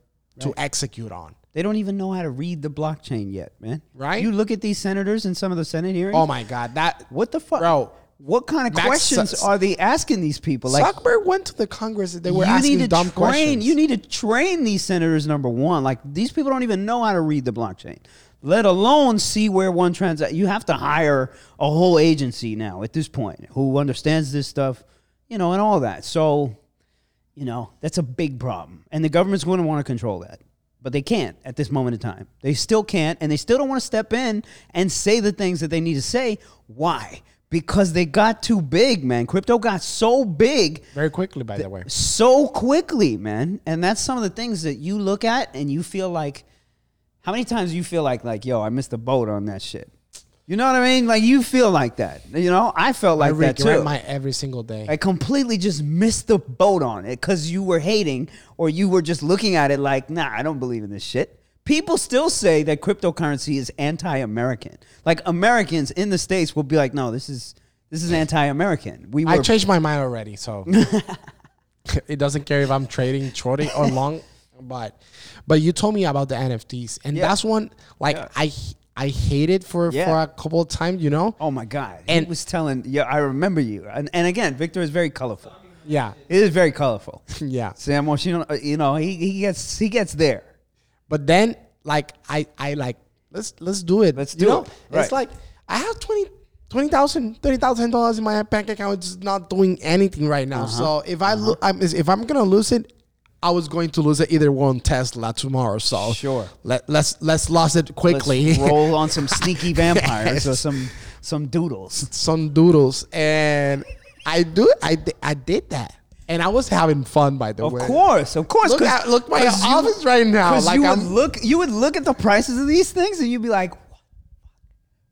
to execute on. They don't even know how to read the blockchain yet, man. Right? You look at these senators and some of the Senate hearings. Oh my God, that what the fuck, Bro, What kind of Max questions Zuck- are they asking these people? Like, Zuckerberg went to the Congress. And they were you asking need to dumb train. questions. You need to train these senators. Number one, like these people don't even know how to read the blockchain, let alone see where one transact. You have to hire a whole agency now at this point who understands this stuff, you know, and all that. So, you know, that's a big problem, and the government's going to want to control that. But they can't at this moment in time. They still can't, and they still don't want to step in and say the things that they need to say. Why? Because they got too big, man. Crypto got so big very quickly, by the way. so quickly, man. And that's some of the things that you look at and you feel like how many times do you feel like like yo, I missed the boat on that shit. You know what I mean? Like you feel like that. You know, I felt I like that too. my every single day. I completely just missed the boat on it because you were hating or you were just looking at it like, nah, I don't believe in this shit. People still say that cryptocurrency is anti-American. Like Americans in the states will be like, no, this is this is anti-American. We were I changed my mind already, so it doesn't care if I'm trading shorty or long. But but you told me about the NFTs, and Yeah. that's one like Yeah. I I hated for Yeah. for a couple of times, you know. Oh my God! And- he was telling, yeah, I remember you. And, and again, Victor is very colorful. Yeah, It is very colorful. yeah. Sam Oshino, uh, you know, he, he gets he gets there. But then like I I like let's let's do it. Let's you do know? it. Right. It's like I have 20 $20,000, $30,000 in my bank account. It's just not doing anything right now. Uh-huh. So if I lo- I'm, if I'm gonna lose it, I was going to lose it either one Tesla tomorrow. So Sure. let let's let's lose it quickly. Let's roll on some sneaky vampires or some some doodles. Some doodles, and I do I I did that, and I was having fun by the Of way. Of course, of course. Look at look my you- office right now. Like you would I'm look, you would look at the prices of these things, and you'd be like,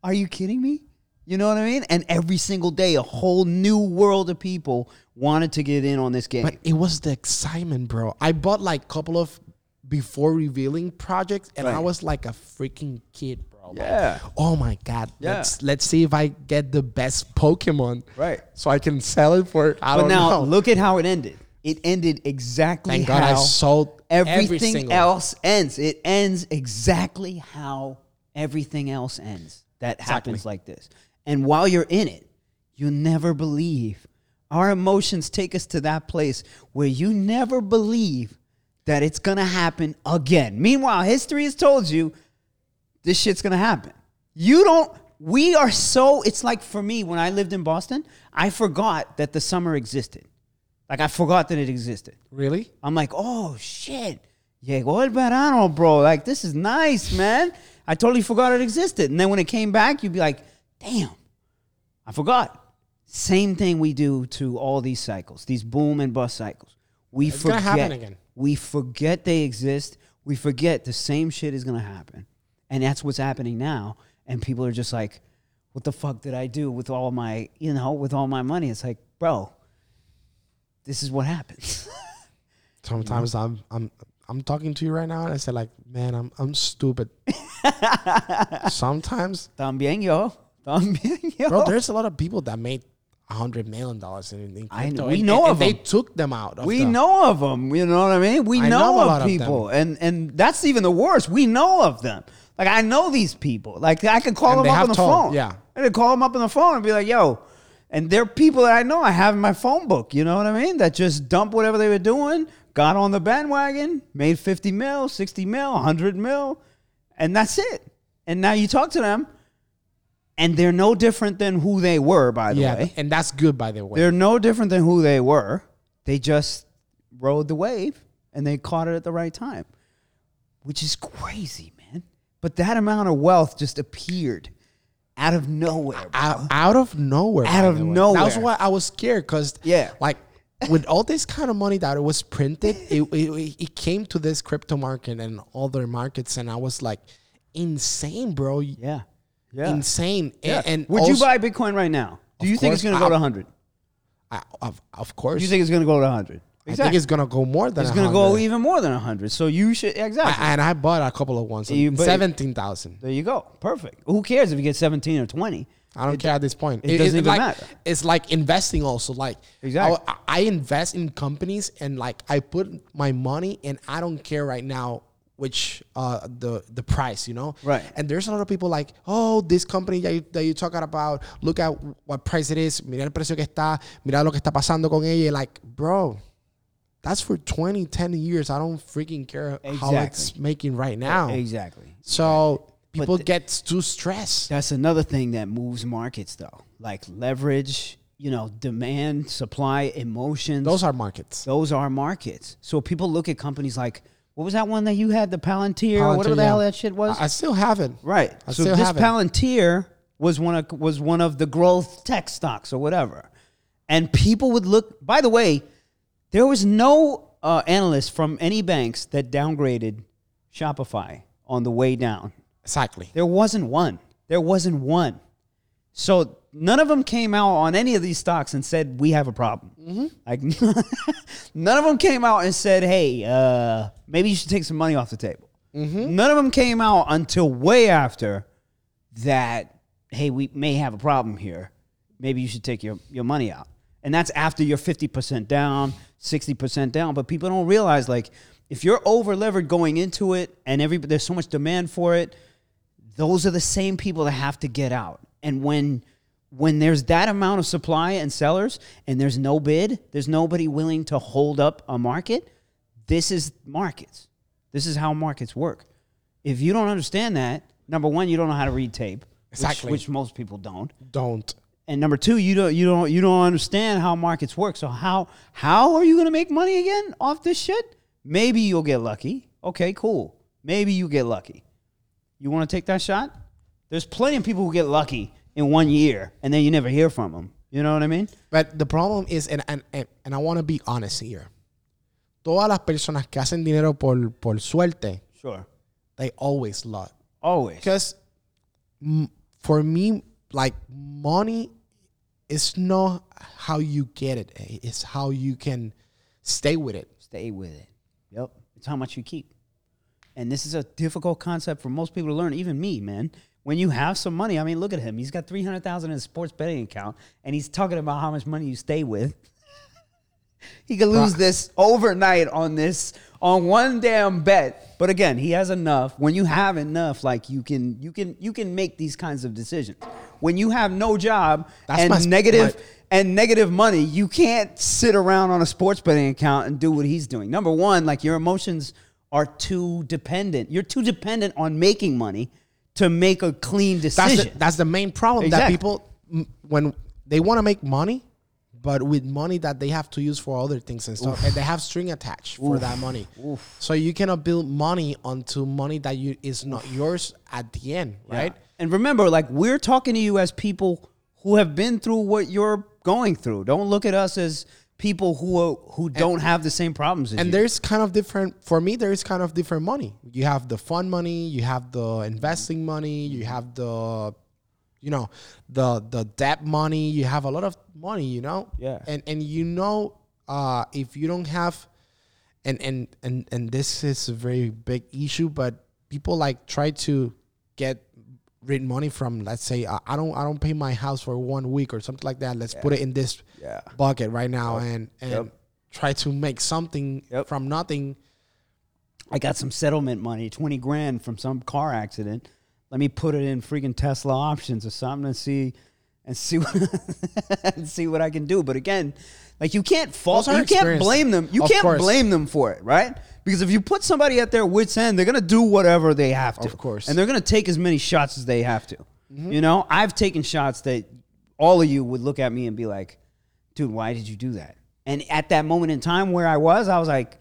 "Are you kidding me?" You know what I mean? And every single day, a whole new world of people wanted to get in on this game. But it was the excitement, bro. I bought like a couple of before revealing projects, and I was like a freaking kid, bro. Like, Yeah. oh my god. Yeah. Let's let's see if I get the best Pokemon. Right. So I can sell it for I but don't now know. look at how it ended. It ended exactly Thank God I sold everything single- else ends. It ends exactly how everything else ends. That happens like this. And while you're in it, you'll never believe. Our emotions take us to that place where you never believe that it's gonna happen again. Meanwhile, history has told you this shit's gonna happen. You don't. We are so. It's like for me when I lived in Boston, I forgot that the summer existed. Like I forgot that it existed. Really? I'm like, oh shit, llegó el verano, bro. Like this is nice, man. I totally forgot it existed. And then when it came back, you'd be like, damn, I forgot. Same thing we do to all these cycles, these boom and bust cycles. We It's gonna forget. happen again. We forget they exist. We forget the same shit is gonna happen, and that's what's happening now. And people are just like, "What the fuck did I do with all my, you know, with all my money?" It's like, bro, this is what happens. Sometimes I'm I'm I'm talking to you right now and I said like, man, I'm I'm stupid. Sometimes, También yo. También yo. bro, there's a lot of people that made hundred million dollars in, in I crypto. know- we and- know and, of and they took them out. Of we the- know of them. You know what I mean? We I know, know of of people, and and that's even the worst. We know of them. Like I know these people. Like I can call them up on the told- phone. yeah. I can call them up on the phone and be like, "Yo," and they're people that I know. I have in my phone book. You know what I mean? That just dump whatever they were doing, got on the bandwagon, made fifty mil, sixty mil, hundred mil, and that's it. And now you talk to them, and they're no different than who they were. By the Yeah, way, and that's good by the way. they're no different than who they were. They just rode the wave and they caught it at the right time, which is crazy, man. But that amount of wealth just appeared out of nowhere. bro. out, out of nowhere. Out of nowhere. That's why I was scared because Yeah. like with all this kind of money that it was printed, it, it it came to this crypto market and other markets, and I was like, insane, bro. Yeah. Yeah. Insane. Yeah. And, Would also- you buy Bitcoin right now? Do you think it's going to go to 100? I, of, of course. You think it's going to go to 100? I think it's gonna go more than It's going to go even more than 100. So you should exactly. I, and I bought a couple of ones. You- Seventeen thousand. there you go. Perfect. Who cares if you get 17 or 20? I don't care at this point. it doesn't even like, matter. It's like investing also. Like Exactly. I, I invest in companies and like I put my money and I don't care right now which uh the the price, you know? Right. And there's a lot of people like, oh, this company that, you, that you're talking about, look at what price it is, mira el precio que está, mira lo que está pasando con ella. Like, bro, that's for 20, 10 years. I don't freaking care how it's making right now. Exactly. So people the- get too stressed. That's another thing that moves markets, though, like leverage, you know, demand, supply, emotions. Those are markets. those are markets. So people look at companies like, what was that one that you had, the Palantir, Palantir, whatever the yeah. hell that shit was? I, I still have it. right. I so still this have it. Palantir was one of was one of the growth tech stocks or whatever, and people would look. By the way, there was no uh, analyst from any banks that downgraded Shopify on the way down. Exactly. There wasn't one. There wasn't one. So none of them came out on any of these stocks and said we have a problem. Like none of them came out and said, "Hey, uh, maybe you should take some money off the table." None of them came out until way after that. Hey, we may have a problem here. Maybe you should take your, your money out. And that's after you're 50% down, 60% down. But people don't realize like if you're over levered going into it and every there's so much demand for it, those are the same people that have to get out. And when when there's that amount of supply and sellers and there's no bid, there's nobody willing to hold up a market, this is markets. This is how markets work. If you don't understand that, number one, you don't know how to read tape, which- which, most people don't. Don't. And number two, you don't you don't you don't understand how markets work. So how how are you gonna make money again off this shit? Maybe you'll get lucky. Okay, cool. Maybe you get lucky. You want to take that shot? There's plenty of people who get lucky in one year and then you never hear from them. You know what I mean? But the problem is, and, and, and, and I want to be honest here. Todas las personas que hacen dinero por, por suerte, Sure. they always love. Always. Because for me, like money is not how you get it. eh, It's how you can stay with it. Stay with it. Yep. It's how much you keep. And this is a difficult concept for most people to learn, even me, man. When you have some money, I mean, look at him. He's got 300,000 in his sports betting account and he's talking about how much money you stay with. he could lose this overnight on this on one damn bet. But again, he has enough. When you have enough, like you can you can you can make these kinds of decisions. When you have no job That's and my- negative my- and negative money, you can't sit around on a sports betting account and do what he's doing. Number one, like your emotions are too dependent. You're too dependent on making money to make a clean That's decision. the, that's the main problem that people when they want to make money, but with money that they have to use for other things and stuff, and they have string attached for that money. So you cannot build money onto money that you is not yours at the end, right? Yeah. And remember, like we're talking to you as people who have been through what you're going through. Don't look at us as people who who don't have the same problems as And you. there's kind of different for me. There's kind of different money. You have the fun money, you have the investing money, you have the, you know, the the debt money. You have a lot of money, you know. Yeah. And and you know, uh, if you don't have, and and and and this is a very big issue, but people like try to get rid money from let's say uh, I don't I don't pay my house for one week or something like that. Let's put it in this Yeah. bucket right now and and Yep. try to make something Yep. from nothing. I got some settlement money, 20 grand from some car accident. Let me put it in freaking Tesla options or something and see and see what and see what I can do. But again, like you can't fault you can't blame them. You Of can't course. blame them for it, right? Because if you put somebody at their wits end, they're gonna do whatever they have to. Of course. And they're gonna take as many shots as they have to. Mm-hmm. You know, I've taken shots that all of you would look at me and be like, dude, why did you do that? And at that moment in time where I was, I was like,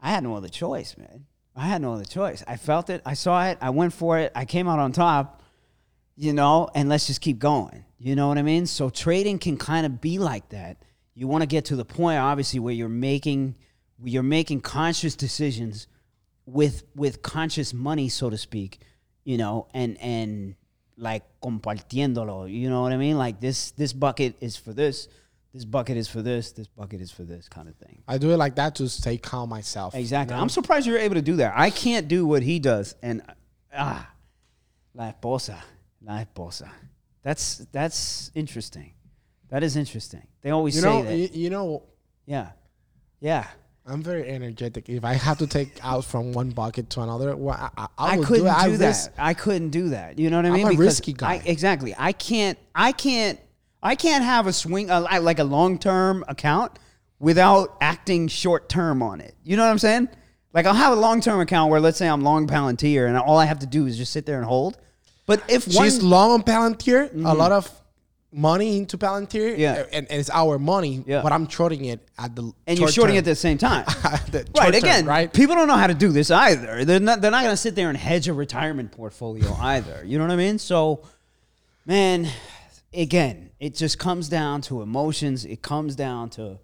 I had no other choice, man. I had no other choice. I felt it. I saw it. I went for it. I came out on top, you know, and let's just keep going. You know what I mean? So trading can kind of be like that. You want to get to the point, obviously, where you're making you're making conscious decisions with with conscious money, so to speak, you know, and and like compartiéndolo. You know what I mean? Like this this bucket is for this, this bucket is for this, this bucket is for this kind of thing. I do it like that to stay calm myself. Exactly. I'm surprised you're able to do that. I can't do what he does. And ah, la esposa, la esposa. That's that's interesting. That is interesting. They always You say know, that. you, you know, yeah, yeah. I'm very energetic. If I have to take out from one bucket to another, well, I, I, I, I, couldn't do, do. I that. risk- I couldn't do that. You know what I mean? I'm a Because risky guy. I, exactly. I can't. I can't. I can't have a swing like a long term account without acting short term on it. You know what I'm saying? Like I'll have a long term account where let's say I'm long Palantir and all I have to do is just sit there and hold. But if one, She's long on Palantir, a mm-hmm. lot of money into Palantir. Yeah. Uh, and, and it's our money, Yeah. but I'm shorting it at the and you're shorting term. at the same time. The right short term, again, right? People don't know how to do this either. They're not. They're not going to sit there and hedge a retirement portfolio either. You know what I mean? So, man, again, it just comes down to emotions. It comes down to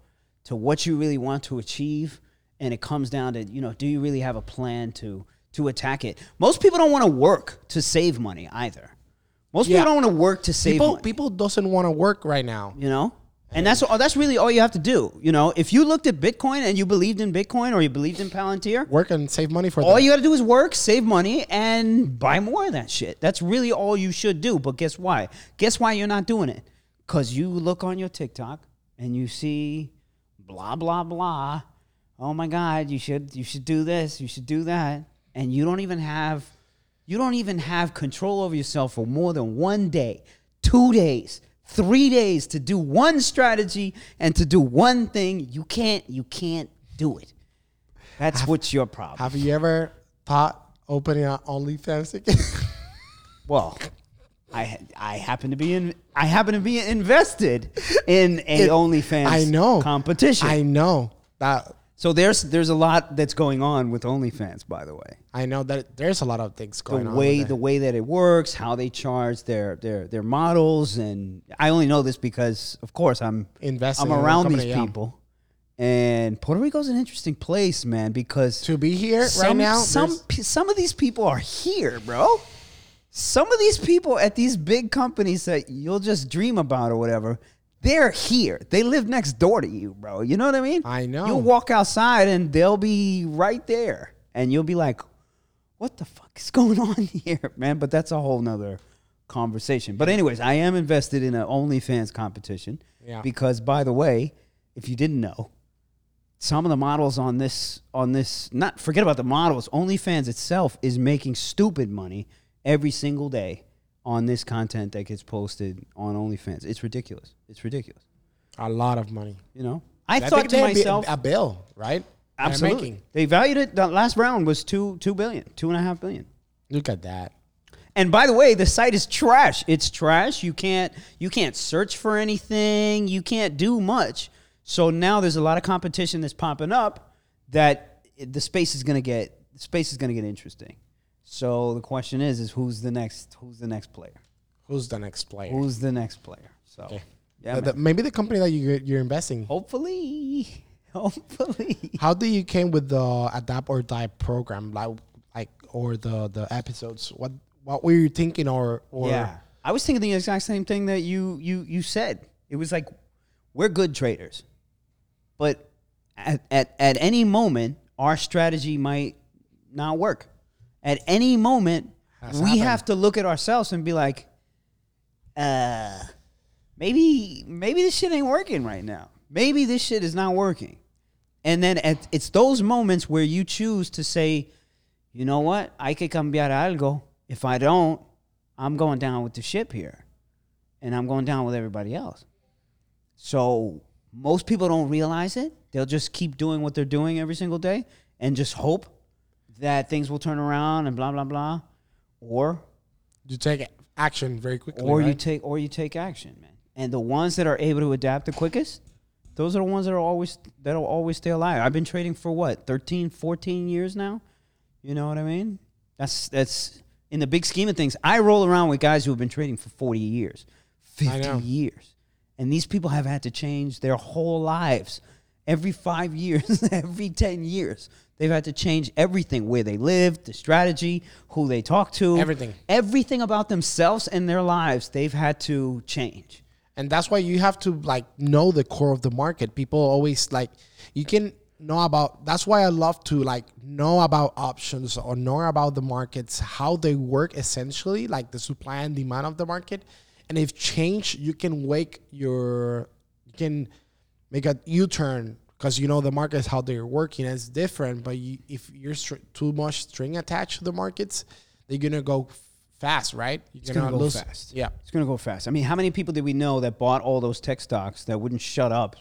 to what you really want to achieve, and it comes down to you know, do you really have a plan to to attack it? Most people don't want to work to save money either. Most Yeah. people don't want to work to save People money. people doesn't want to work right now. you know? And that's all that's really all you have to do you know? If you looked at bitcoin and you believed in bitcoin or you believed in palantir Work and save money for all them. you got to do is work save money and buy more of that shit. That's really all you should do. But guess why? Guess why you're not doing it? Because you look on your tiktok and you see blah blah blah. Oh my god you should you should do this you should do that. And you don't even have you don't even have control over yourself for more than one day two days three days to do one strategy and to do one thing you can't you can't do it that's what's your problem Have you ever thought opening an OnlyFans again? well I I happen to be in I happen to be invested in a OnlyFans I know competition. I know that. So there's there's a lot that's going on with OnlyFans, by the way. I know that there's a lot of things going on. way with the way that it works, how they charge their their their models, and I only know this because, of course, I'm Investing I'm the around company, these yeah. people. And Puerto Rico's an interesting place, man, because to be here some, right now, some some of these people are here, bro. Some of these people at these big companies that you'll just dream about or whatever, they're here. They live next door to you, bro. You know what I mean? I know. You'll walk outside and they'll be right there, and you'll be like, "What the fuck is going on here, man?" But that's a whole nother conversation. But anyways, I am invested in an OnlyFans competition. Yeah. Because by the way, if you didn't know, some of the models on this on this not forget about the models. OnlyFans itself is making stupid money every single day on this content that gets posted on OnlyFans. It's ridiculous. It's ridiculous. A lot of money. You know, I, I thought think to they'd be myself, a bill, right? Absolutely. They valued it. The last round was two two billion, two and a half billion. Look at that. And by the way, the site is trash. It's trash. You can't you can't search for anything. You can't do much. So now there's a lot of competition that's popping up that the space is going to get the space is going to get interesting. So the question is is who's the next who's the next player? Who's the next player? Who's the next player? So Okay. yeah, The- the- maybe the company that you you're investing. hopefully hopefully How do you came with the adapt or die program, like like or the the episodes? What what were you thinking, or or yeah. I was thinking the exact same thing that you you you said. It was like we're good traders. But at, at, at any moment, our strategy might not work. At any moment, Has we happened. have to look at ourselves and be like, uh, maybe maybe this shit ain't working right now. Maybe this shit is not working. And then at, it's those moments where you choose to say, you know what, I que cambiar algo. If I don't, I'm going down with the ship here, and I'm going down with everybody else. So most people don't realize it. They'll just keep doing what they're doing every single day and just hope that things will turn around and blah blah blah, or you take action very quickly, or you take or you take action, man. And the ones that are able to adapt the quickest, those are the ones that are always that'll always stay alive. I've been trading for what 13, 14 years now. You know what I mean? That's that's in the big scheme of things. I roll around with guys who have been trading for 40 years, 50 years. And these people have had to change their whole lives. Every 5 years, every 10 years, they've had to change everything where they live, the strategy, who they talk to, Everything. everything about themselves and their lives they've had to change. And that's why you have to like know the core of the market. People always like you can know about that's why i love to like know about options or know about the markets how they work essentially like the supply and demand of the market. And if change you can wake your you can make a u-turn because you know the markets how they're working is different but you, if you're str- too much string attached to the markets they're gonna go fast right? You're gonna go fast. yeah. It's going to go fast. I mean how many people did we know that bought all those tech stocks that wouldn't shut up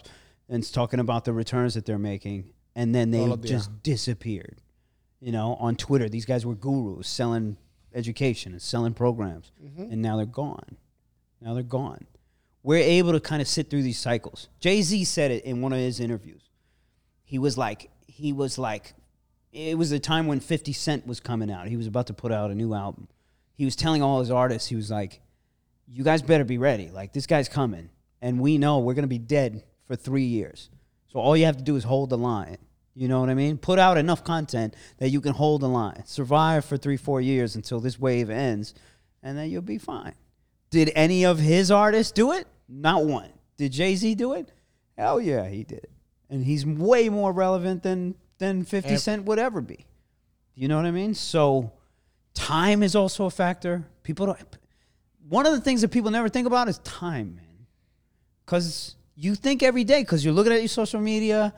and talking about the returns that they're making and then they All of the- just disappeared? You know on twitter these guys were gurus selling education and selling programs Mm-hmm. and now they're gone. Now they're gone. We're able to kind of sit through these cycles. Jay-z said it in one of his interviews he was like he was like it was a time when 50 cent was coming out. He was about to put out a new album. He was telling all his artists he was like you guys better be ready. Like this guy's coming. And we know we're going to be dead for three years. So all you have to do is hold the line. You know what i mean? Put out enough content that you can hold the line. Survive for three four years until this wave ends and then you'll be fine. Did any of his artists do it? Not one. Did jay-z do it? Hell yeah he did. it and he's way more relevant than than 50 Ev- cent would ever be. You know what i mean? So time is also a factor. People don't one of the things that people never think about is time man. Because you think every day because you're looking at your social media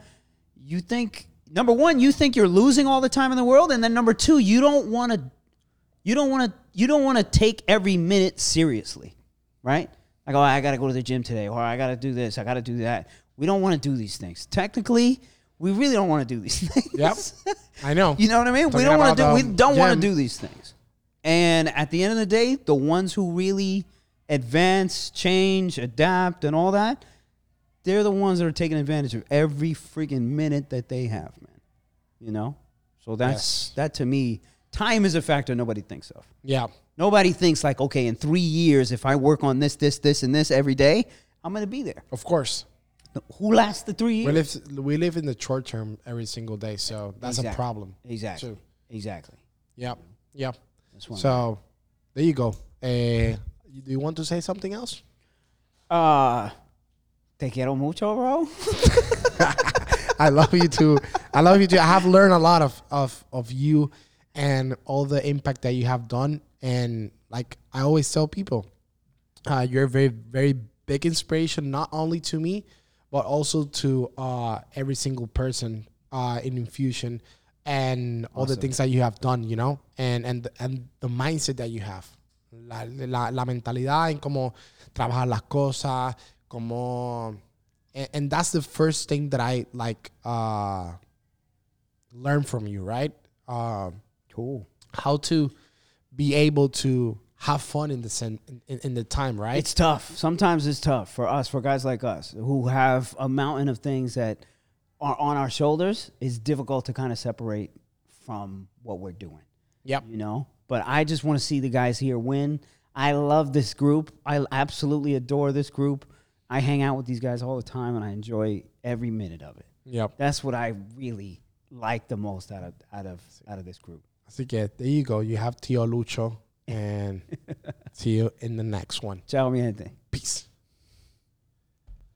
you think number one you think you're losing all the time in the world and then number two you don't want to you don't want to you don't want to take every minute seriously right? Like oh i gotta go to the gym today or i gotta do this i gotta do that we don't want to do these things technically we really don't want to do these things Yep. I know. you know what i mean we don't want to do we um, don't want to do these things and at the end of the day the ones who really advance change adapt and all that they're the ones that are taking advantage of every freaking minute that they have man you know so that's Yes. that to me time is a factor nobody thinks of Yeah. nobody thinks like okay in three years if i work on this this this and this every day i'm gonna be there Of course. Who lasts the three We years live we live in the short term every single day, so that's a problem. exactly too. exactly Yep. Yep. that's one So there you go. Uh, do you want to say something else? uh te quiero mucho bro I love you too. I love you too. I have learned a lot of of of you and all the impact that you have done. And like I always tell people, uh, you're a very very big inspiration, not only to me, but also to uh, every single person uh, in Infusion and all the things that you have done, you know, and and and the mindset that you have, la, la, la mentalidad en cómo trabajar las cosas, como, and, and that's the first thing that I like uh, learn from you, right? Um, Cool. how to be able to have fun in the sen- in, in the time, right? It's tough. Sometimes it's tough for us, for guys like us who have a mountain of things that are on our shoulders. It's difficult to kind of separate from what we're doing. yep. you know. But I just want to see the guys here win. I love this group. I absolutely adore this group. I hang out with these guys all the time, and I enjoy every minute of it. Yep. That's what I really like the most out of out of out of this group. Así que there you go. You have Tío Lucho, and see you in the next one. Ciao, mi gente. Peace.